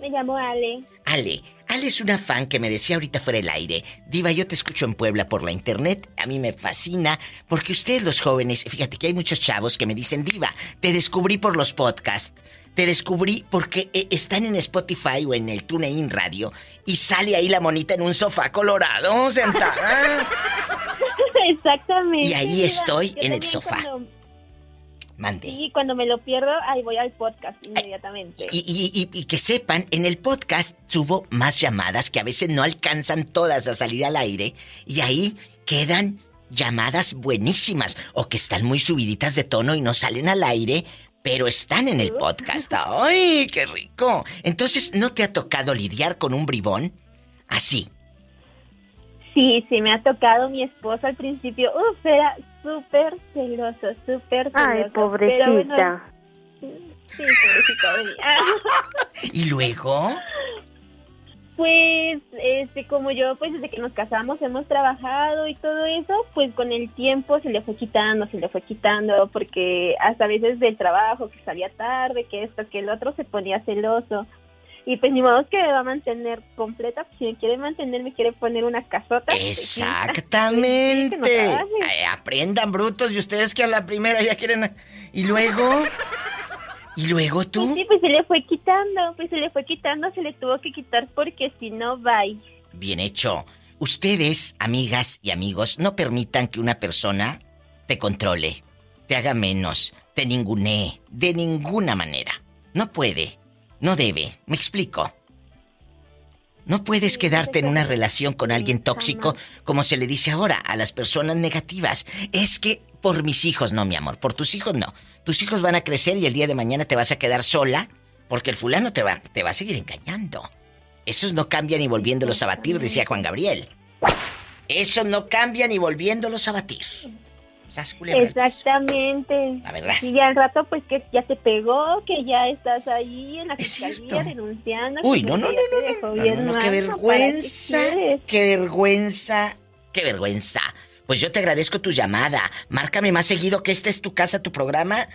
Me llamo Ale. Ale, Ale es una fan que me decía ahorita fuera del aire. Diva, yo te escucho en Puebla por la internet. A mí me fascina porque ustedes los jóvenes, fíjate que hay muchos chavos que me dicen, Diva, te descubrí por los podcasts. Te descubrí porque eh, están en Spotify o en el TuneIn Radio y sale ahí la monita en un sofá colorado sentada. Exactamente. Y ahí Diva. estoy Yo en el sofá. cuando- Mande. Sí, cuando me lo pierdo, ahí voy al podcast inmediatamente. Y, y- y- y que sepan, en el podcast subo más llamadas que a veces no alcanzan todas a salir al aire y ahí quedan llamadas buenísimas o que están muy subiditas de tono y no salen al aire, pero están en el podcast. ¡Ay, qué rico! Entonces, ¿no te ha tocado lidiar con un bribón así? Sí, sí, me ha tocado mi esposo al principio. Uf, era súper celoso, súper celoso. Ay, Pero pobrecita. bueno, sí, pobrecita. ¿Y luego? Pues, este, como yo, pues desde que nos casamos hemos trabajado y todo eso, pues con el tiempo se le fue quitando, se le fue quitando, porque hasta a veces del trabajo, que salía tarde, que esto, que el otro, se ponía celoso. Y pues ni modo que me va a mantener completa, pues si me quiere mantener, me quiere poner una casota. pues, sí. Exactamente. Pues, sí. Ay, aprendan, brutos, y ustedes que a la primera ya quieren... ¿Y luego? ¿Y luego tú? Pues sí, pues se le fue quitando, pues se le fue quitando, se le tuvo que quitar porque si no, bye. Bien hecho. Ustedes, amigas y amigos, no permitan que una persona te controle, te haga menos, te ningunee, de ninguna manera. No puede, no debe. ¿Me explico? No puedes quedarte en una relación con alguien tóxico, como se le dice ahora a las personas negativas. Es que por mis hijos no, mi amor, por tus hijos no. Tus hijos van a crecer y el día de mañana te vas a quedar sola porque el fulano te va, te va a seguir engañando. Esos no cambian ni volviéndolos a batir, decía Juan Gabriel. Esos no cambian ni volviéndolos a batir. Sas, culebra. Exactamente. La verdad. Y ya al rato, pues que ya te pegó, que ya estás ahí en la fiscalía denunciando. Uy, no, no, no, no, no, no, no, qué mal, ¿no? ¿Para vergüenza, qué vergüenza, qué vergüenza. Pues yo te agradezco tu llamada. Márcame más seguido que este es tu casa, tu programa.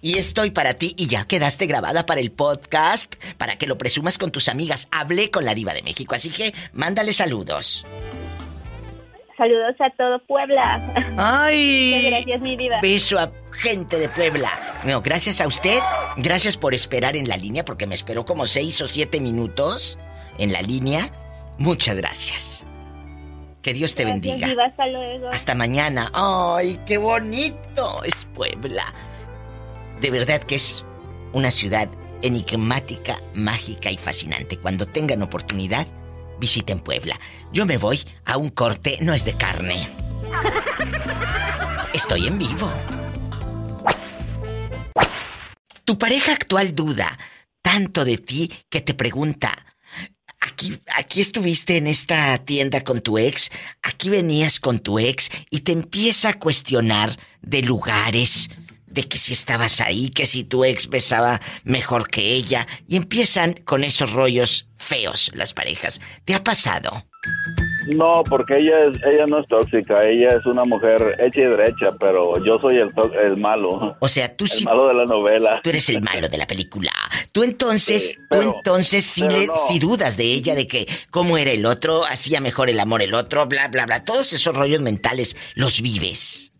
Y estoy para ti y ya quedaste grabada para el podcast, para que lo presumas con tus amigas. Hablé con la diva de México, así que mándale saludos. Saludos a todo Puebla. ¡Ay! Muchas gracias, mi vida. Beso a gente de Puebla. No, gracias a usted. Gracias por esperar en la línea, porque me esperó como seis o siete minutos en la línea. Muchas gracias. Que Dios te Gracias, bendiga. Diva, hasta luego. Hasta mañana. ¡Ay, qué bonito es Puebla! De verdad que es una ciudad enigmática, mágica y fascinante. Cuando tengan oportunidad, visiten Puebla. Yo me voy a un corte, no es de carne. Estoy en vivo. Tu pareja actual duda tanto de ti que te pregunta, aquí, aquí estuviste en esta tienda con tu ex, aquí venías con tu ex y te empieza a cuestionar de lugares, de que si estabas ahí, que si tu ex besaba mejor que ella, y empiezan con esos rollos feos las parejas. ¿Te ha pasado? No, porque ella es, ella no es tóxica, ella es una mujer hecha y derecha, pero yo soy el, to- el malo. O sea, tú el sí- malo de la novela. Tú eres el malo de la película. Tú entonces, Sí, pero- tú entonces sí, pero le, no. sí dudas de ella, de que cómo era el otro, hacía mejor el amor el otro, bla, bla, bla. Todos esos rollos mentales los vives.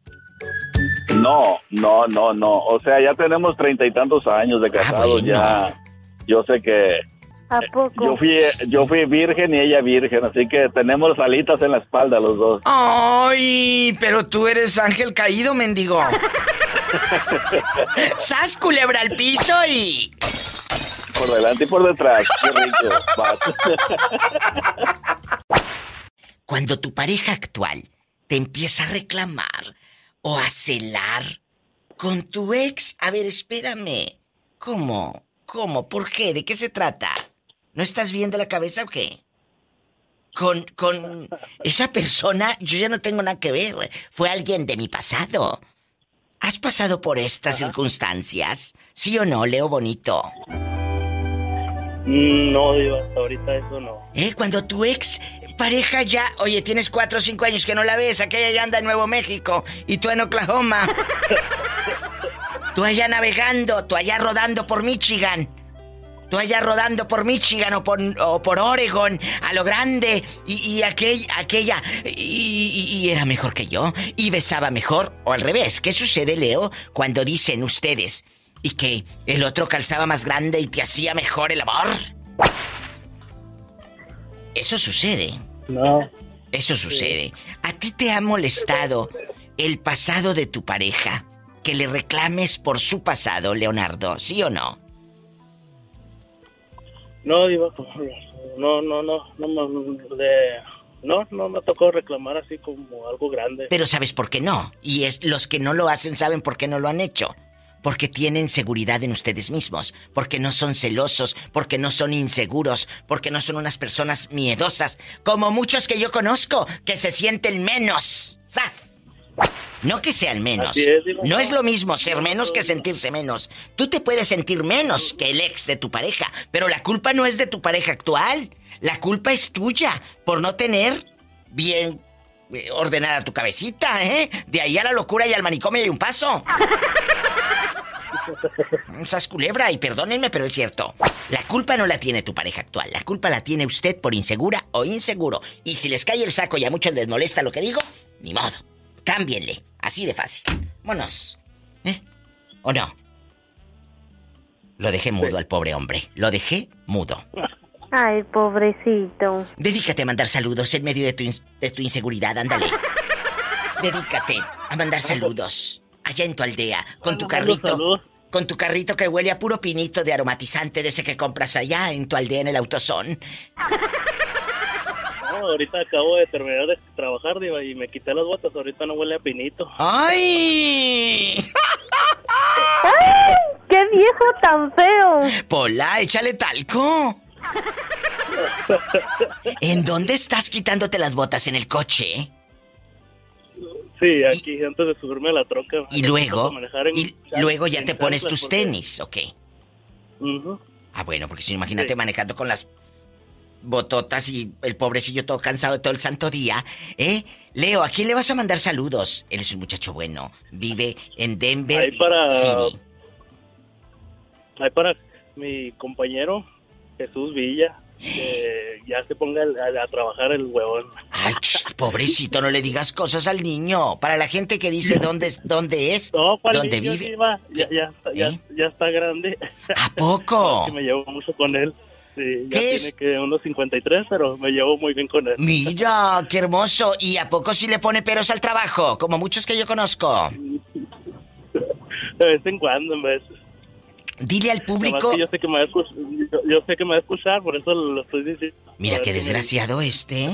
No, no, no, no. O sea, ya tenemos treinta y tantos años de casados. Ya, yo sé que ¿A poco? yo fui, yo fui virgen y ella virgen, así que tenemos alitas en la espalda los dos. Ay, pero tú eres ángel caído, mendigo. ¡Sas culebra al piso y... Por delante y por detrás. Qué rico. Vas. Cuando tu pareja actual te empieza a reclamar o a celar con tu ex, a ver, espérame. ¿Cómo? ¿Cómo? ¿Por qué? ¿De qué se trata? ¿No estás bien de la cabeza o qué? Con, con esa persona yo ya no tengo nada que ver. Fue alguien de mi pasado. ¿Has pasado por estas circunstancias? ¿Sí o no, Leo Bonito? No, Diva, hasta ahorita eso no. ¿Eh? Cuando tu ex pareja ya, oye, tienes cuatro o cinco años que no la ves, aquella ya anda en Nuevo México y tú en Oklahoma. tú allá navegando, tú allá rodando por Michigan. Tú allá rodando por Michigan o por, o por Oregon, a lo grande, y, y aquel- aquella, y- y era mejor que yo, y besaba mejor, o al revés. ¿Qué sucede, Leo, cuando dicen ustedes y que el otro calzaba más grande y te hacía mejor el amor? Eso sucede. No. Eso sucede. ¿A ti te ha molestado el pasado de tu pareja? Que le reclames por su pasado, Leonardo, ¿sí o no? No, Diva, no, no, no, no, me- de- no, no me tocó reclamar así como algo grande. Pero ¿sabes por qué no? Y es los que no lo hacen saben por qué no lo han hecho. Porque tienen seguridad en ustedes mismos, porque no son celosos, porque no son inseguros, porque no son unas personas miedosas, como muchos que yo conozco, que se sienten menos. ¡Sas! No que sean menos. Es, no. es lo mismo ser menos que sentirse menos. Tú te puedes sentir menos que el ex de tu pareja, pero la culpa no es de tu pareja actual. La culpa es tuya por no tener bien eh, ordenada tu cabecita, ¿eh? De ahí a la locura y al manicomio hay un paso. Sas culebra, y perdónenme, pero es cierto. La culpa no la tiene tu pareja actual. La culpa la tiene usted por insegura o inseguro. Y si les cae el saco y a muchos les molesta lo que digo, ni modo. Cámbienle. Así de fácil. Vámonos. ¿Eh? ¿O no? Lo dejé mudo al pobre hombre. Lo dejé mudo. Ay, pobrecito. Dedícate a mandar saludos en medio de tu, in- de tu inseguridad, ándale. Dedícate a mandar saludos. Allá en tu aldea, con tu carrito. Con tu carrito que huele a puro pinito de aromatizante de ese que compras allá en tu aldea en el autosón. No, ahorita acabo de terminar de trabajar, Diva, y me quité las botas, ahorita no huele a pinito. ¡Ay! ¡Ay! ¡Qué viejo tan feo! Pola, échale talco. ¿En dónde estás quitándote las botas? ¿En el coche? Sí, aquí antes de subirme a la troca. Y luego, y luego ya te pones tus porque- tenis, ¿ok? Ah, bueno, porque si no, imagínate Sí. manejando con las bototas y el pobrecillo todo cansado de todo el santo día, ¿eh? Leo, ¿a quién le vas a mandar saludos? Él es un muchacho bueno, vive en Denver Ahí para- City. Ahí para mi compañero Jesús Villa, que ya se ponga a, a trabajar el huevón. Ay, pobrecito, no le digas cosas al niño. Para la gente que dice dónde, es- dónde es, No, ¿cuál dónde niño, vive. Diva? Ya, ya, está- ya, ¿Eh? ya está grande. ¿A poco? me llevo mucho con él. Sí, ya ¿Qué tiene es? que unos 53, pero me llevo muy bien con él. Mira, qué hermoso. ¿Y a poco sí le pone peros al trabajo? Como muchos que yo conozco. De vez en cuando, en vez. Dile al público. yo sé que me va a escuchar, yo, yo sé que me va a escuchar, por eso lo estoy diciendo. Mira qué desgraciado este.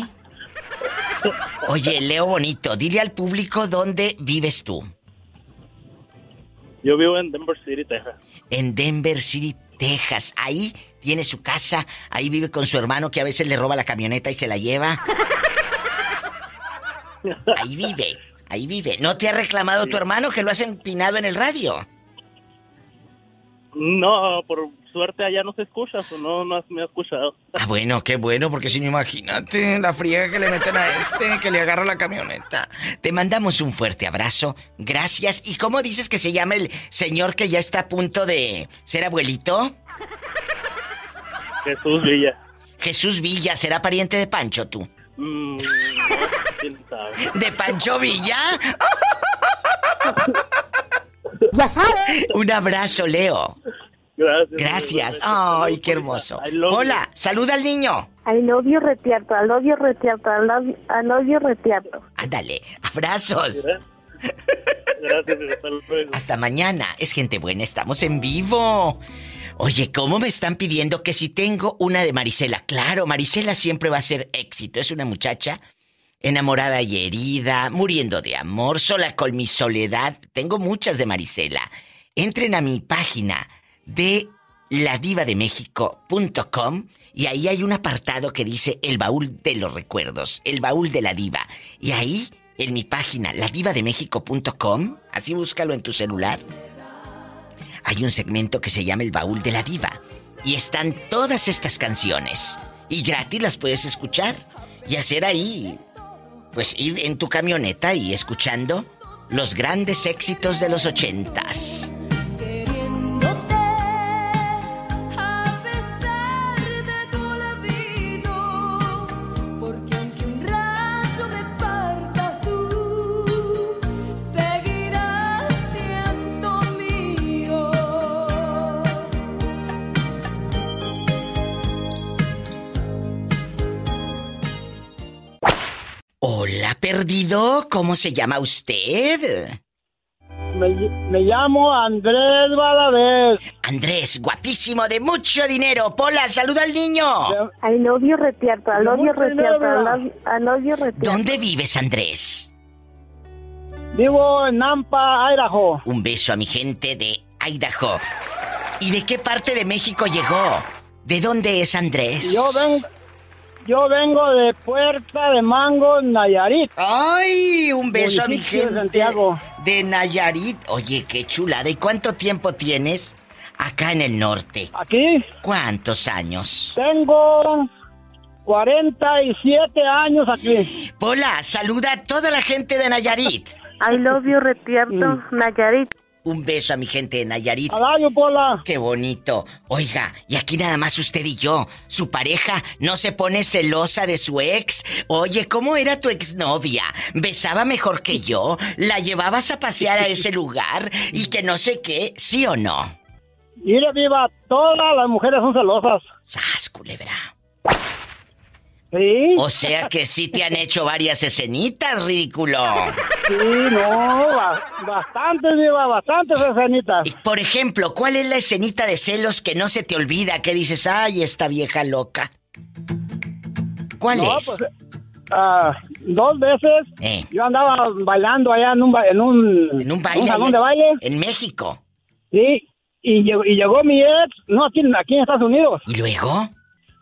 Oye, Leo Bonito, dile al público dónde vives tú. Yo vivo en Denver City, Texas. En Denver City, Texas. Ahí tiene su casa, ahí vive con su hermano que a veces le roba la camioneta y se la lleva. Ahí vive, ahí vive. ¿No te ha reclamado tu hermano que lo has empinado en el radio? No, por suerte allá no se escucha, o no, no me ha escuchado. Ah, bueno, qué bueno, porque si no imagínate la friega que le meten a este, que le agarra la camioneta. Te mandamos un fuerte abrazo, gracias. ¿Y cómo dices que se llama el señor que ya está a punto de ser abuelito? Jesús Villa. Jesús Villa, ¿será pariente de Pancho tú? Mm, no, quién sabe. ¿De Pancho Villa? Ya sabes. Un abrazo, Leo. Gracias. Gracias. Ay, qué hermoso. Hola, saluda al niño. I love you retierto, I love, I love you retierto. Ándale, abrazos. Gracias, hasta luego. Hasta mañana. Es gente buena, estamos en vivo. Oye, ¿cómo me están pidiendo que si tengo una de Marisela? Claro, Marisela siempre va a ser éxito. Es una muchacha enamorada y herida, muriendo de amor, sola con mi soledad. Tengo muchas de Marisela. Entren a mi página de ladivademéxico.com y ahí hay un apartado que dice el baúl de los recuerdos, el baúl de la diva. Y ahí, en mi página ladivademéxico.com, así búscalo en tu celular, hay un segmento que se llama el baúl de la diva. Y están todas estas canciones. Y gratis las puedes escuchar y hacer ahí, pues ir en tu camioneta y escuchando los grandes éxitos de los ochentas. ¿Cómo se llama usted? Me, me llamo Andrés Valadez. Andrés, guapísimo, de mucho dinero. Pola, saluda al niño. Love you retierto, love you retierto, love you retierto. ¿Dónde vives, Andrés? Vivo en Nampa, Idaho. Un beso a mi gente de Idaho. ¿Y de qué parte de México llegó? ¿De dónde es Andrés? Yo vengo, yo vengo de Puerta de Mango, Nayarit. ¡Ay! Un beso a mi Municipio de gente Santiago. de Nayarit. Oye, qué chulada. ¿Y cuánto tiempo tienes acá en el norte? ¿Aquí? ¿Cuántos años? Tengo 47 años aquí. Pola, saluda a toda la gente de Nayarit. I love you retierto, Nayarit. Un beso a mi gente de Nayarit. Alayo, Pola. Qué bonito. Oiga, y aquí nada más usted y yo. Su pareja no se pone celosa de su ex. Oye, ¿cómo era tu exnovia? ¿Besaba mejor que yo? ¿La llevabas a pasear a ese lugar? Y que no sé qué, ¿sí o no? Mire, viva, todas las mujeres son celosas. ¡Sas, culebra! Sí. O sea que sí te han hecho varias escenitas, ridículo. Sí, no, ba- bastantes, viva, bastantes escenitas. Por ejemplo, ¿cuál es la escenita de celos que no se te olvida? Que dices, ay, esta vieja loca. ¿Cuál No, es? pues, ah, dos veces Eh. yo andaba bailando allá en un, en un, En un baile salón allá de baile. En México. Sí, y llegó, y llegó mi ex, no aquí, aquí en Estados Unidos. ¿Y luego?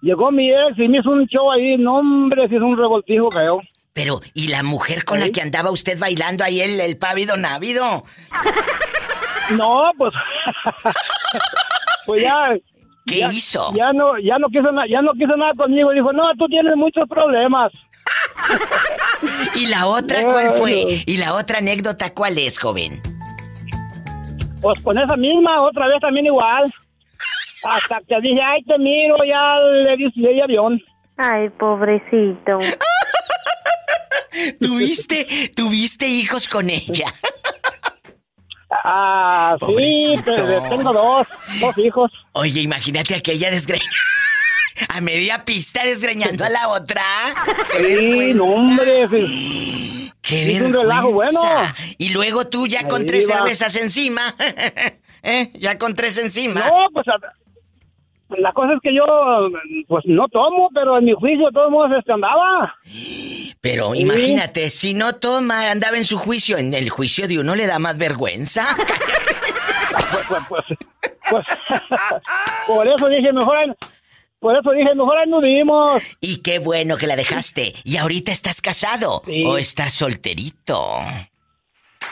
Llegó mi ex y me hizo un show ahí, no hombre, se hizo un revoltijo feo. Pero, ¿y la mujer con la que andaba usted bailando ahí, el, el pávido návido? No, pues. pues ya. ¿Qué ya- hizo? Ya no, ya no quiso nada, ya no quiso nada conmigo. Dijo, no, tú tienes muchos problemas. ¿Y la otra cuál fue? ¿Y la otra anécdota cuál es, joven? Pues con esa misma, otra vez también igual. Hasta que dije, ay, te miro, ya le di, le di avión. Ay, pobrecito. ¿Tuviste, tuviste hijos con ella? Ah, sí, Pobrecito. pero tengo dos, dos hijos. Oye, imagínate aquella desgreña. A media pista desgreñando a la otra. Sí, no, hombre. sí. ¡Qué Es un vergüenza! relajo bueno. Y luego tú ya con Ahí tres va. cervezas encima. ¿Eh? Ya con tres encima. No, pues a- la cosa es que yo, pues no tomo, pero en mi juicio de todos modos este andaba. Pero Sí. imagínate, si no toma, andaba en su juicio. En el juicio de uno le da más vergüenza. Pues, pues, pues, pues, por eso dije, mejor, por eso dije, mejor. Y qué bueno que la dejaste. ¿Y ahorita estás casado? ¿O estás solterito?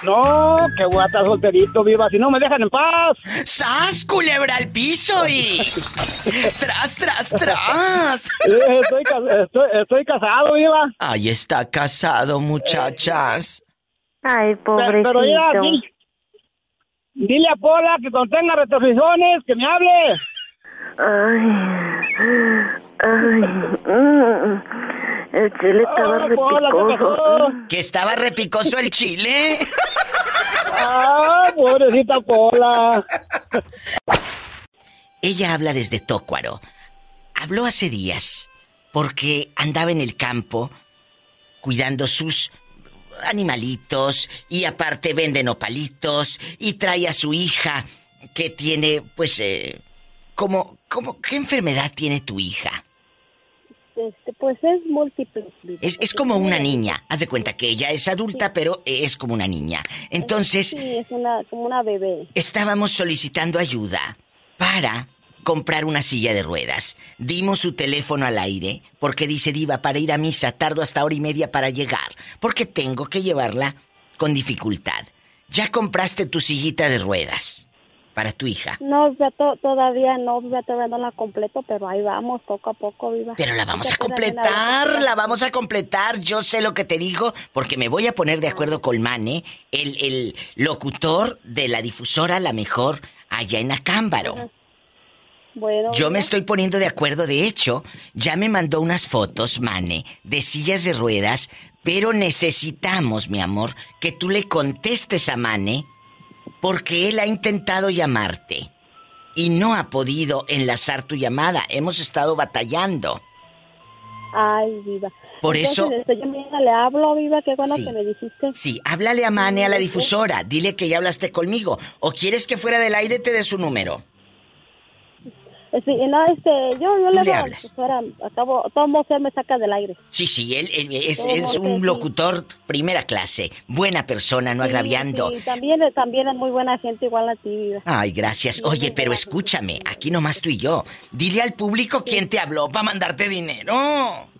No, que voy a estar solterito, viva, si no me dejan en paz. ¡Sas, culebra al piso y... ¡Tras, tras, tras! Estoy, ca- estoy, estoy casado, viva. Ahí está casado, muchachas. Ay, Pero, pero mira, pobrecito. dile, dile a Pola que cuando tenga retorcijones, que me hable. Ay, ay, mm, el chile estaba Ay, Pola, ¿qué repicoso. pasó? ¿Que estaba repicoso el chile? Ah, pobrecita Pola. Ella habla desde Tócuaro. Habló hace días porque andaba en el campo cuidando sus animalitos y aparte vende nopalitos y trae a su hija que tiene pues eh, como como qué enfermedad tiene tu hija Este, pues es múltiple. es, es como una niña haz de cuenta que ella es adulta pero es como una niña entonces Sí, es una, como una bebé. estábamos solicitando ayuda para comprar una silla de ruedas. Dimos su teléfono al aire porque dice Diva, para ir a misa tardo hasta hora y media para llegar, porque tengo que llevarla con dificultad. Ya compraste tu sillita de ruedas para tu hija, No, ya to- todavía no, ya todavía no la completo, pero ahí vamos, poco a poco, viva. pero la vamos a completar, la vamos a completar. Yo sé lo que te digo porque me voy a poner de acuerdo con Mane, el, el locutor de la difusora La Mejor allá en Acámbaro. Bueno, Yo me estoy poniendo de acuerdo, de hecho, ya me mandó unas fotos, Mane, de sillas de ruedas, pero necesitamos, mi amor, que tú le contestes a Mane, porque él ha intentado llamarte y no ha podido enlazar tu llamada. Hemos estado batallando. Ay, viva. Por Entonces, eso- yo misma le hablo, viva, qué bueno Sí. que me dijiste. Sí, háblale a Mane, a la difusora, dile que ya hablaste conmigo. ¿O quieres que fuera del aire te dé su número? Sí, no, este, yo, yo le le hablo, hablas. fuera, acabo, todo él me saca del aire. Sí, sí, él, él es, ¿Cómo es un sí? locutor primera clase, buena persona, no Sí, agraviando. Sí, también, también es muy buena gente, igual a ti. Ay, gracias. Oye, pero escúchame, aquí nomás tú y yo. Dile al público quién te habló para mandarte dinero.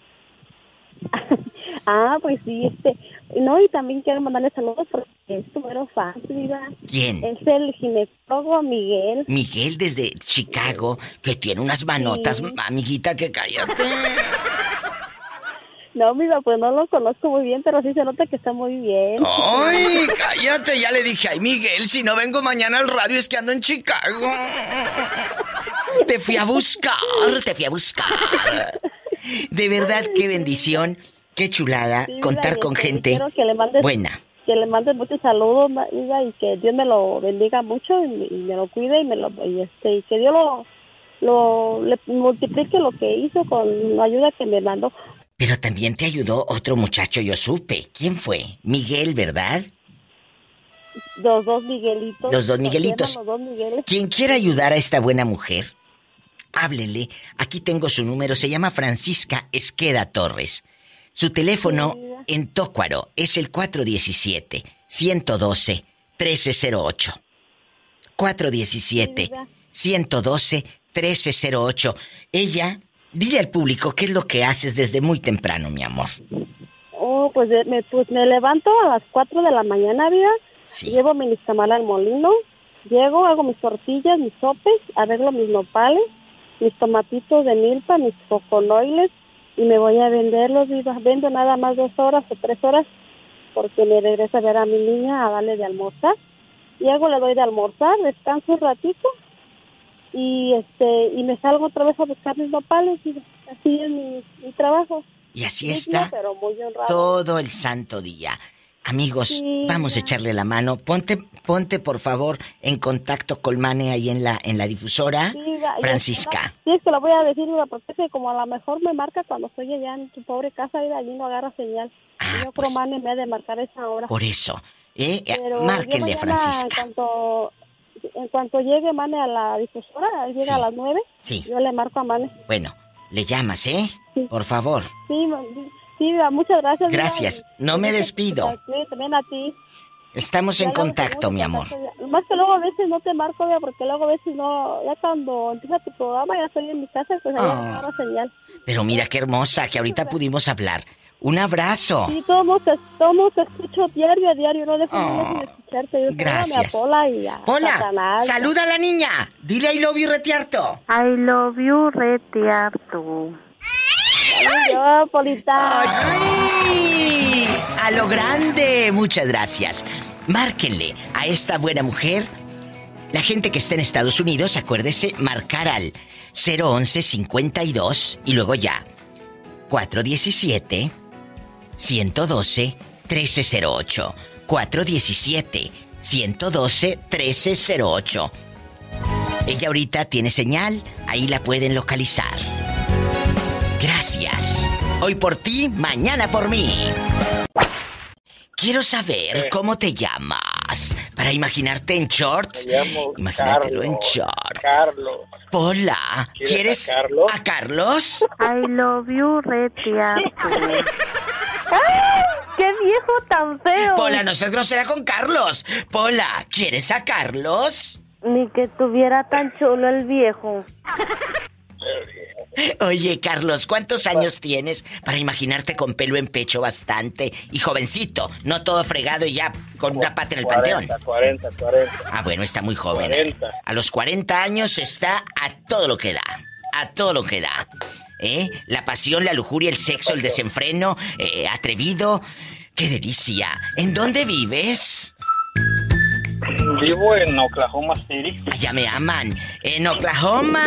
Ah, pues sí, este, no, y también quiero mandarle saludos porque es tu mero fan. ¿Quién? Es el ginecólogo Miguel. Miguel desde Chicago, que tiene unas manotas, Sí. amiguita, que cállate. No, viva, pues no lo conozco muy bien, pero sí se nota que está muy bien. Ay, cállate, ya le dije, ay Miguel, si no vengo mañana al radio es que ando en Chicago. Te fui a buscar, te fui a buscar. De verdad, qué bendición, qué chulada Sí, contar con gente que le mandes- buena. Que le mandes muchos saludos, y que Dios me lo bendiga mucho y, me- y me lo cuide y me lo y este y que Dios lo lo le multiplique lo que hizo con la ayuda que me mandó. Pero también te ayudó otro muchacho, yo supe. ¿Quién fue? Miguel, ¿verdad? Los dos Miguelitos. Los dos Miguelitos. llaman Los dos Migueles. Quien quiera ayudar a esta buena mujer, háblele. Aquí tengo su número. Se llama Francisca Esqueda Torres. Su teléfono en Tócuaro es el 417-112-1308. 417-112-1308. Ella, dile al público qué es lo que haces desde muy temprano, mi amor. Oh, pues de- me, pues me levanto a las 4 de la mañana, vida. Llevo mi nixtamal al molino. Llego, hago mis tortillas, mis sopes, arreglo mis nopales, mis tomatitos de milpa, mis coconoiles y me voy a venderlos, viva. Vendo nada más dos horas o tres horas porque me regreso a ver a mi niña a darle de almorzar. Llego, le doy de almorzar, descanso un ratito y este y me salgo otra vez a buscar mis nopales y así es mi, mi trabajo. Y así está pero muy honrado. todo el santo día. Amigos, Sí, vamos a echarle la mano. Ponte, ponte por favor en contacto con Mane ahí en la, en la difusora. Sí, Francisca. Sí, es que lo voy a decir, Iba, porque como a lo mejor me marca cuando estoy allá en tu pobre casa y de allí no agarra señal. Y yo creo Mane me ha de marcar esa hora. Ah, pues. Por eso, ¿eh? Pero Márquenle mañana, Francisca. En cuanto, en cuanto llegue Mane a la difusora, llega Sí. a las nueve, Sí. yo le marco a Mane. Bueno, le llamas, ¿eh? Por favor. Sí, Iba, muchas gracias. Gracias. No me despido. También a ti. Estamos en contacto, mi amor. Más que luego a veces no te marco, porque luego a veces no, ya cuando empieza tu programa, ya estoy en mi casa, pues allá Ah. no agarra señal. Pero mira qué hermosa que ahorita pudimos hablar. Un abrazo. Sí, todos te, escucho diario a diario, no dejo ni de escucharte. Yo gracias. A Pola y a Pola, saluda a la niña. Dile I love you, retiarto. I love you, retiarto. Ay, yo, Polita. ¡Ay! A lo grande. Muchas gracias. Márquenle a esta buena mujer. La gente que está en Estados Unidos, acuérdese, marcar al 011 52 y luego ya. 417 112 1308. 417 112-1308. Ella ahorita tiene señal, ahí la pueden localizar. Gracias. Hoy por ti, mañana por mí. Quiero saber cómo te llamas. Para imaginarte en shorts. Me llamo Imagínatelo en shorts. Carlos. Pola, ¿Quieres ¿quieres a Carlos? a Carlos? I love you, retiato. ¡Ay! ¡Qué viejo tan feo! Pola, no seas grosera con Carlos. Pola, ¿quieres a Carlos? Ni que tuviera tan chulo el viejo. Oye, Carlos, ¿cuántos años tienes para imaginarte con pelo en pecho bastante y jovencito? No todo fregado y ya con una pata en el panteón. 40, 40, 40. Ah, bueno, está muy joven. ¿eh? 40. A los 40 años está a todo lo que da. A todo lo que da. ¿Eh? La pasión, la lujuria, el sexo, el desenfreno, eh, atrevido. ¡Qué delicia! ¿En dónde vives? Vivo en Oklahoma City. Ya me aman. En Oklahoma.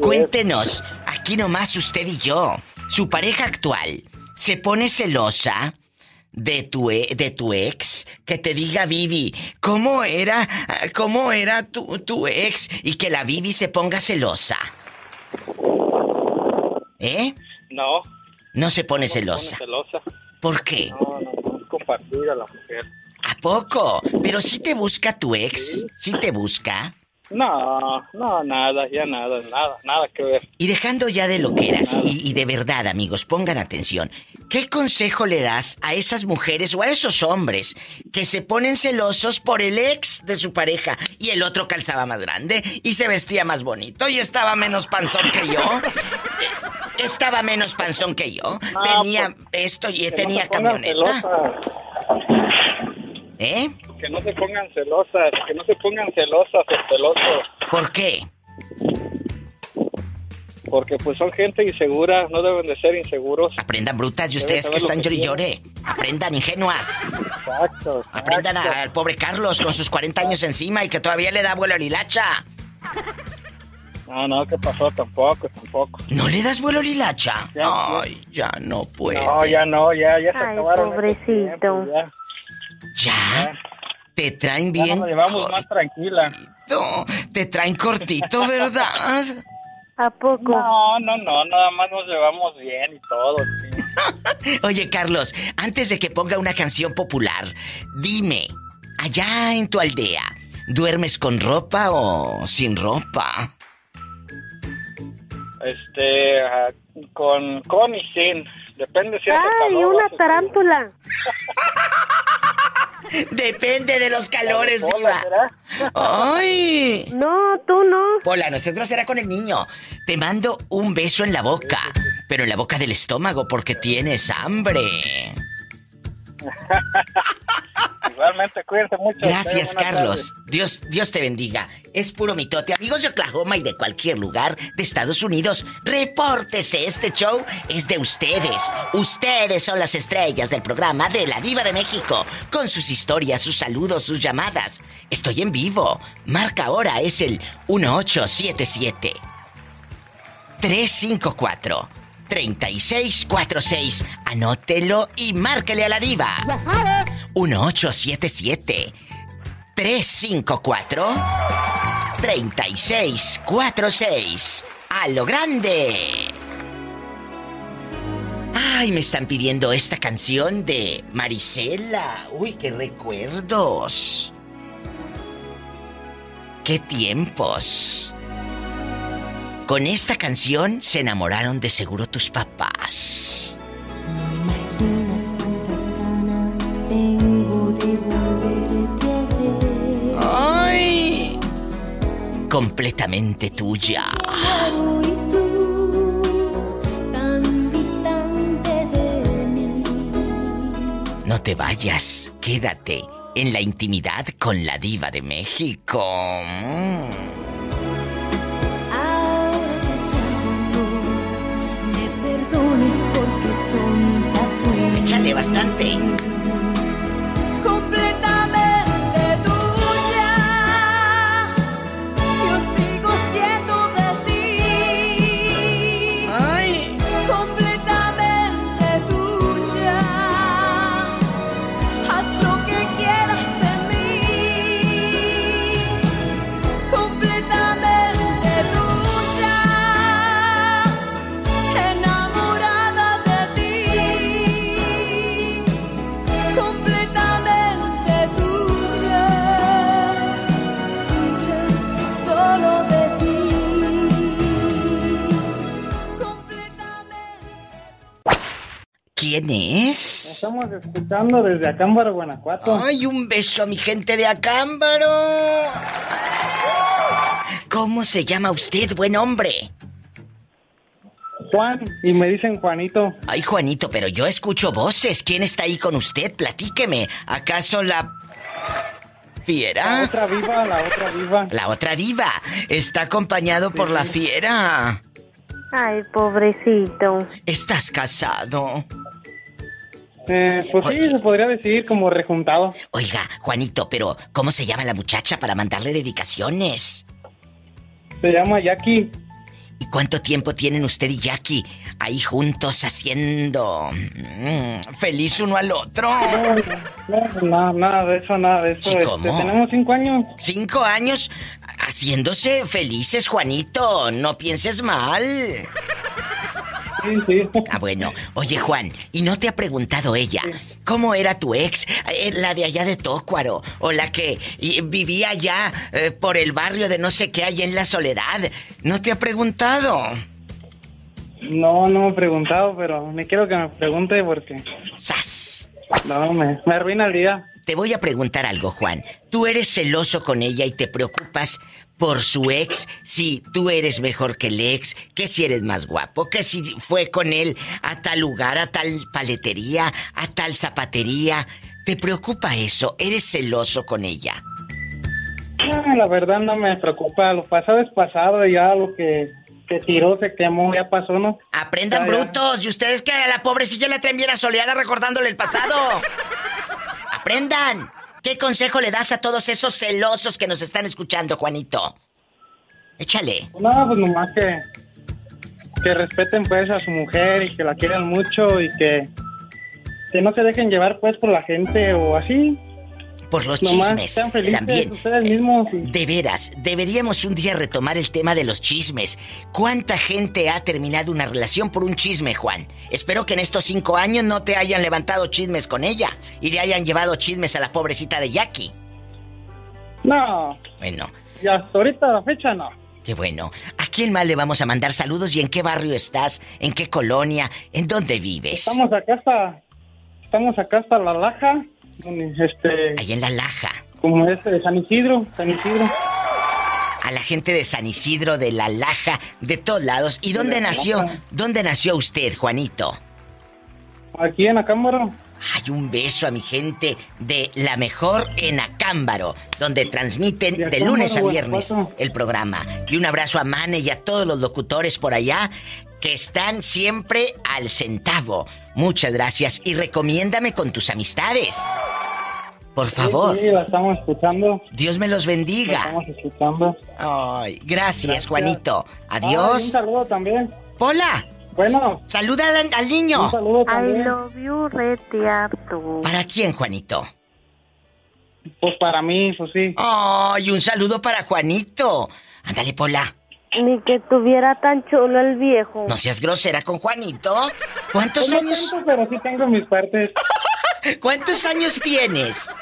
Cuéntenos, aquí nomás usted y yo, su pareja actual, ¿se pone celosa de tu, e- de tu ex? Que te diga Vivi, ¿cómo era, cómo era tu, tu ex? Y que la Vivi se ponga celosa. ¿Eh? No. No se pone no se pone celosa. celosa. ¿Por qué? No, no, no compartida la mujer. ¿A poco? Pero si te busca tu ex, si te busca. No, no, nada, ya nada, nada, nada que ver. Y dejando ya de lo que eras, y, y de verdad, amigos, pongan atención. ¿Qué consejo le das a esas mujeres o a esos hombres que se ponen celosos por el ex de su pareja y el otro calzaba más grande y se vestía más bonito y estaba menos panzón que yo? Estaba menos panzón que yo. tenía esto y no tenía pongan camioneta. ¿Eh? que no se pongan celosas, que no se pongan celosas o celosos. ¿Por qué? Porque pues son gente insegura, no deben de ser inseguros. Aprendan brutas y ustedes que están llore y quieren. llore. Aprendan ingenuas. Exacto. Aprendan a- al pobre Carlos con sus 40 años encima y que todavía le da vuelo a la hilacha. No, no, ¿qué pasó? Tampoco, tampoco. ¿No le das vuelo a? Ya, ya. Ay, ya no puede. No, ya no, ya, ya se Ay, acabaron. pobrecito. ya. ¿Ya? Te traen Ya bien. nos llevamos más tranquila. cortito. Te traen cortito, ¿verdad? ¿A poco? No, no, no, nada más nos llevamos bien y todo. sí. Oye, Carlos, antes de que ponga una canción popular, dime, allá en tu aldea, ¿duermes con ropa o sin ropa? Este, ah, con, con y sin. Depende si ¡Ay, una tarántula! Depende de los calores, Hola, diva. ¿será? ¡Ay! No, tú no. Pola, nosotros será con el niño. Te mando un beso en la boca, pero en la boca del estómago porque tienes hambre. Igualmente, cuídense mucho. Gracias, Carlos. Dios, Dios te bendiga. Es puro mitote. Amigos de Oklahoma y de cualquier lugar de Estados Unidos, repórtese. Este show es de ustedes. Ustedes son las estrellas del programa de La Diva de México. Con sus historias, sus saludos, sus llamadas. Estoy en vivo. Marca ahora es el 1877 354 3646. Anótelo y márquele a la diva. 1877 354 3646. A lo grande. Ay, me están pidiendo esta canción de Marisela. Uy, qué recuerdos. Qué tiempos. Con esta canción se enamoraron de seguro tus papás. ¡Ay! Completamente tuya. No te vayas, quédate en la intimidad con la diva de México. Bastante. ¿Quién es? Estamos escuchando desde Acámbaro, Guanajuato. Ay, un beso a mi gente de Acámbaro. ¿Cómo se llama usted, buen hombre? Juan, y me dicen Juanito. Ay, Juanito, pero yo escucho voces. ¿Quién está ahí con usted? Platíqueme. ¿Acaso la fiera? La otra viva, la otra viva. La otra diva. Está acompañado por la fiera. Ay, pobrecito. ¿Estás casado? Eh, pues sí, se podría decir como rejuntado. Oiga, Juanito, pero ¿cómo se llama la muchacha para mandarle dedicaciones? Se llama Jackie. ¿Y cuánto tiempo tienen usted y Jackie ahí juntos haciendo mm, feliz uno al otro? No, no, nada, nada de eso, nada de eso. Sí, Este, ¿cómo? tenemos cinco años. Cinco años haciéndose felices, Juanito. No pienses mal. Sí, sí. Ah, bueno. Oye, Juan, ¿y no te ha preguntado ella cómo era tu ex? Eh, La de allá de Tócuaro. O la que vivía allá eh, por el barrio de no sé qué, allá en la soledad. ¿No te ha preguntado? No, no me he preguntado, pero me quiero que me pregunte porque... ¡Sas! No, me, me arruina el día. Te voy a preguntar algo, Juan. ¿Tú eres celoso con ella y te preocupas por su ex? Si tú eres mejor que el ex, que si eres más guapo, que si fue con él a tal lugar, a tal paletería, a tal zapatería. ¿Te preocupa eso? ¿Eres celoso con ella? La verdad no me preocupa. Lo pasado es pasado y ya lo que se tiró, se quemó, ya pasó, ¿no? Aprendan, Ya, ya. brutos. Y ustedes que a la pobrecilla la traen bien asoleada recordándole el pasado. Aprendan. ¿Qué consejo le das a todos esos celosos que nos están escuchando, Juanito? Échale. No, pues nomás que, que respeten pues a su mujer y que la quieran mucho y que, que no se dejen llevar pues por la gente o así. Por los Nomás chismes. sean felices También. ustedes mismos. y- De veras, deberíamos un día retomar el tema de los chismes. ¿Cuánta gente ha terminado una relación por un chisme, Juan? Espero que en estos cinco años no te hayan levantado chismes con ella y le hayan llevado chismes a la pobrecita de Jackie. No, Bueno, y hasta ahorita la fecha no. qué bueno. ¿A quién más le vamos a mandar saludos y en qué barrio estás? ¿En qué colonia? ¿En dónde vives? Estamos acá hasta, estamos acá hasta La Laja, este... Ahí en La Laja. Como este de San Isidro, San Isidro. A la gente de San Isidro, de La Laja, de todos lados. ¿Y dónde nació? ¿Dónde nació usted, Juanito? Aquí en Acámbaro. Hay un beso a mi gente de La Mejor en Acámbaro, donde transmiten de, lunes a viernes el programa. Y un abrazo a Mane y a todos los locutores por allá que están siempre al centavo. Muchas gracias y recomiéndame con tus amistades. Por favor. Sí, sí, la estamos escuchando. Dios me los La bendiga. estamos escuchando. Ay, gracias, Gracias. Juanito. Ay, un Adiós. saludo también. Hola. Bueno. Saluda al, al niño. Un saludo I también. love you, rete harto. ¿Para quién, Juanito? Pues para mí, pues sí. Ay, un saludo para Juanito. Ándale, Pola. Ni que tuviera tan chulo el viejo. No seas grosera con Juanito. ¿Cuántos Pues no años? tanto, pero sí tengo mis partes. ¿Cuántos años tienes?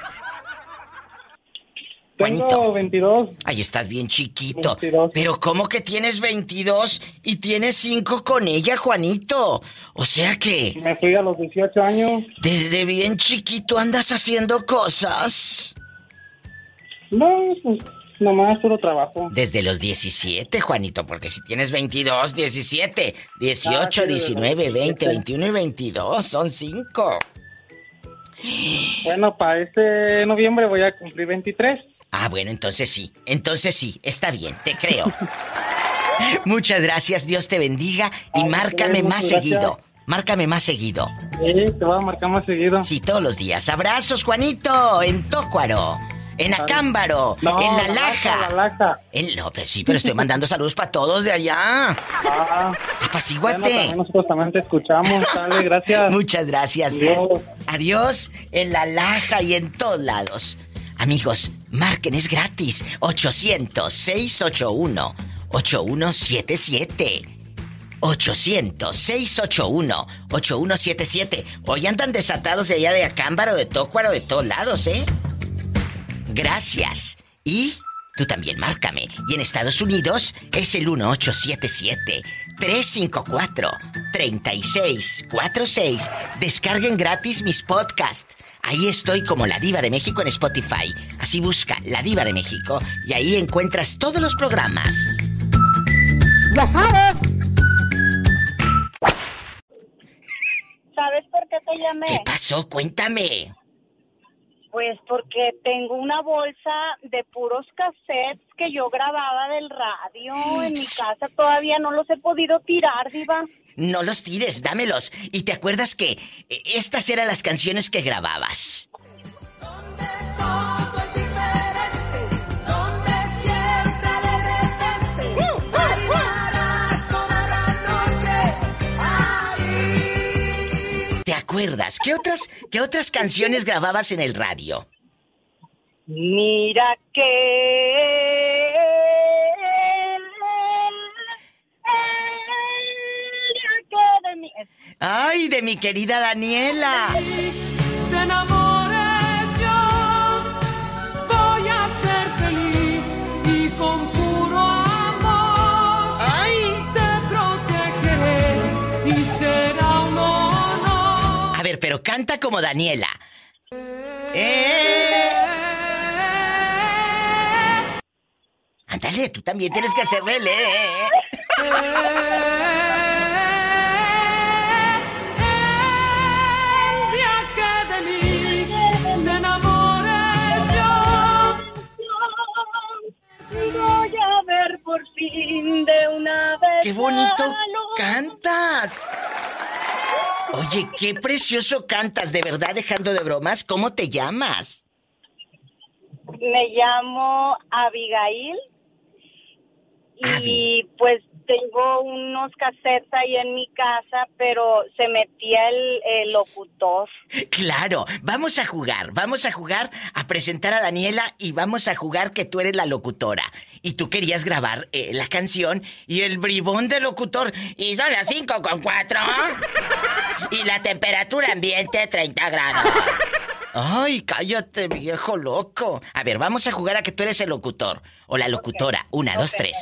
Tengo Juanito. 22. Ay, estás bien chiquito. 22. Pero ¿cómo que tienes 22 y tienes 5 con ella, Juanito? O sea que Me fui a los 18 años. desde bien chiquito andas haciendo cosas. No, pues nomás puro trabajo. Desde los 17, Juanito, porque si tienes 22, 17, 18, Ah, sí, desde 19, los 20, 17. 21 y 22, son 5. Bueno, para este noviembre voy a cumplir 23. Ah, bueno, entonces sí, entonces sí, está bien, te creo. Muchas gracias, Dios te bendiga y Ay, márcame más gracias. seguido. Márcame más seguido. Sí, te voy a marcar más seguido. Sí, todos los días. Abrazos, Juanito, en Tócuaro, en Acámbaro, No, en La La Laja. Laja, La Laja. En- no, pues sí, pero estoy mandando saludos para todos de allá. Ah, bueno, Apacíguate. también nosotros también te escuchamos. Dale, gracias. Muchas gracias. Adiós. Adiós en La Laja y en todos lados. Amigos, marquen, es gratis. 800-681-8177. 800-681-8177. Hoy andan desatados de allá de Acámbaro, de Tócuaro, de todos lados, ¿eh? Gracias. Y Tú también márcame. Y en Estados Unidos es el 1877-354-3646. Descarguen gratis mis podcasts. Ahí estoy como La Diva de México en Spotify. Así busca La Diva de México y ahí encuentras todos los programas. Ya sabes. ¿Sabes por qué te llamé? ¿Qué pasó? Cuéntame. Pues porque tengo una bolsa de puros cassettes que yo grababa del radio en mi casa. Todavía no los he podido tirar, Diva. No los tires, dámelos. Y te acuerdas que eh, estas eran las canciones que grababas. ¿Te acuerdas? ¿Qué otras, qué otras canciones grababas en el radio? Mira que. ¡Ay, de mi querida Daniela! Te enamores pero canta como Daniela. ¡Eh! Ándale, tú también tienes que hacerle eh. Voy a ver por fin de una vez. ¡Qué bonito cantas! Oye, qué precioso cantas, de verdad, dejando de bromas. ¿Cómo te llamas? Me llamo Abigail y pues tengo unos cassettes ahí en mi casa, pero se metía el, el locutor. Claro, vamos a jugar, vamos a jugar a presentar a Daniela y vamos a jugar que tú eres la locutora. Y tú querías grabar eh, la canción y el bribón del locutor. Y son las 5 con 4. Y la temperatura ambiente 30 grados. Ay, cállate, viejo loco. A ver, vamos a jugar a que tú eres el locutor o la locutora. Una, dos, tres.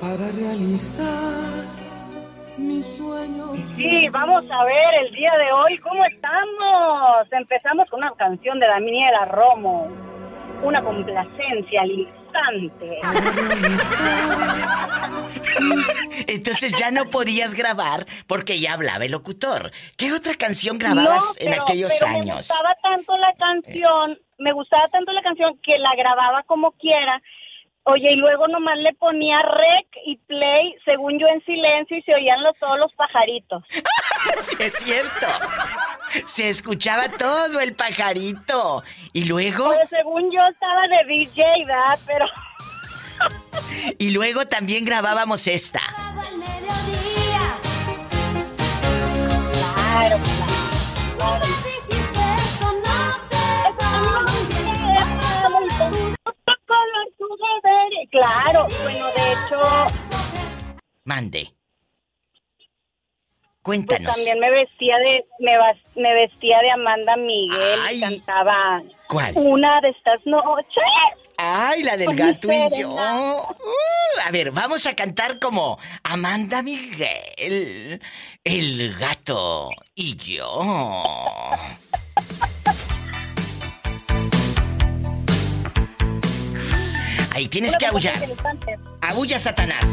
Para realizar mi sueño. Sí, vamos a ver el día de hoy cómo estamos. Empezamos con una canción de Daniela Romo, una complacencia al instante. Entonces ya no podías grabar porque ya hablaba el locutor. ¿Qué otra canción grababas No, en aquellos pero Me años? gustaba tanto la canción, me gustaba tanto la canción que la grababa como quiera. Oye, y luego nomás le ponía rec y play, según yo en silencio, y se oían los, todos los pajaritos. sí, es cierto. Se escuchaba todo el pajarito. Y luego, Pero según yo estaba de DJ, ¿verdad? Pero y luego también grabábamos esta. Claro, claro. Claro, Mande. pues Cuéntanos. también me vestía de me, me vestía de Amanda Miguel y cantaba ¿Cuál? una de estas noches. Ay, la del gato y yo. Uh, a ver, vamos a cantar como Amanda Miguel, el gato y yo. Ahí tienes que aullar. Aúlla, Satanás.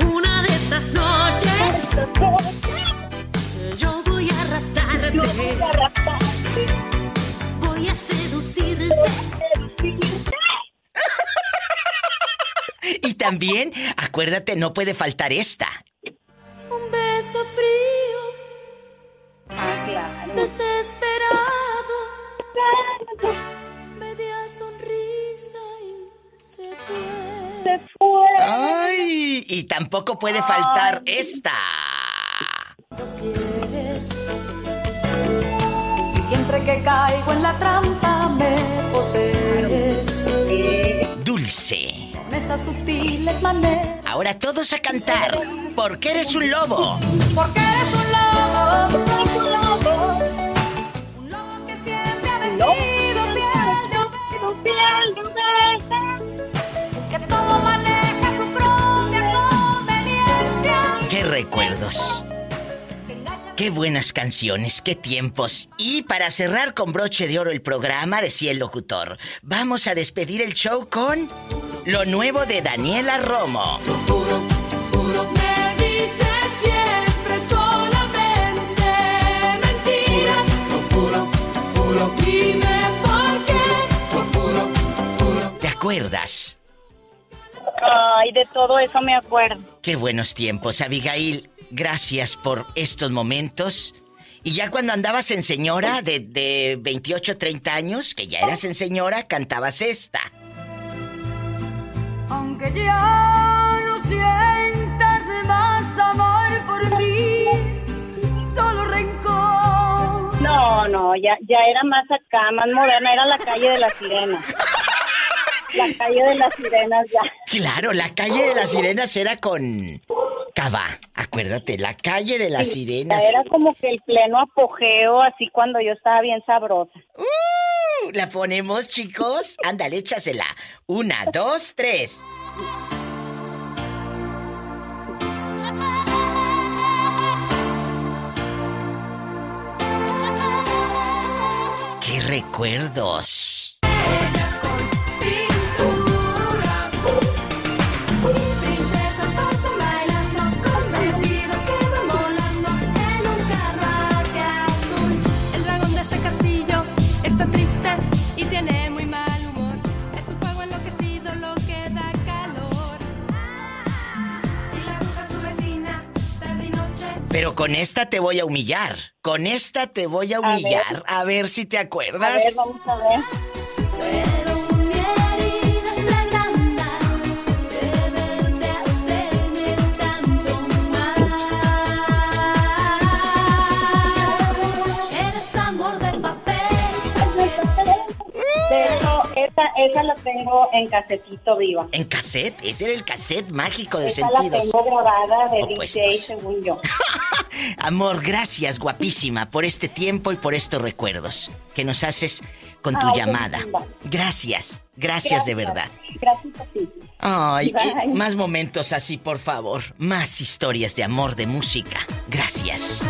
Una de estas noches yo voy a raptarte. Voy a seducirte. Y también, acuérdate, no puede faltar esta. Un beso frío. Ah, Desesperado. Media sonrisa y se fue. Se fue. Ay, y tampoco puede faltar esta. Y siempre que caigo en la trampa me posees. Dulce. Esas sutiles maneras. Ahora todos a cantar. Porque eres un lobo. Porque eres un lobo. ¡Qué recuerdos! Qué buenas canciones, qué tiempos. Y para cerrar con broche de oro el programa, decía el locutor, vamos a despedir el show con lo nuevo de Daniela Romo. Dices acuerdas? Ay, de todo eso me acuerdo. Qué buenos tiempos, Abigail. Gracias por estos momentos. Y ya cuando andabas en señora de, de 28, 30 años, que ya eras en señora, cantabas esta. Aunque ya no sientas más amor por mí, solo rencor. No, no, ya, ya era más acá, más moderna, era la calle de las sirenas. La calle de las sirenas ya. Claro, la calle de las sirenas era con Cava. Acuérdate, la calle de las Sí, sirenas. Era como que el pleno apogeo, así cuando yo estaba bien sabrosa. Uh, ¿La ponemos, chicos? Ándale, échasela. Una, dos, tres. ¡Qué recuerdos! Pero con esta te voy a humillar. Con esta te voy a humillar. A ver, si te A acuerdas. ver, vamos a ver. Esa, esa la tengo en casetito viva. ¿En cassette? Ese era el cassette mágico de Esa la sentidos. tengo grabada de opuestos. DJ, según yo. Amor, gracias, guapísima, por este tiempo y por estos recuerdos que nos haces con tu Ay, llamada. Gracias, gracias, de verdad. Gracias a ti. Ay, más momentos así, por favor. Más historias de amor, de música. Gracias.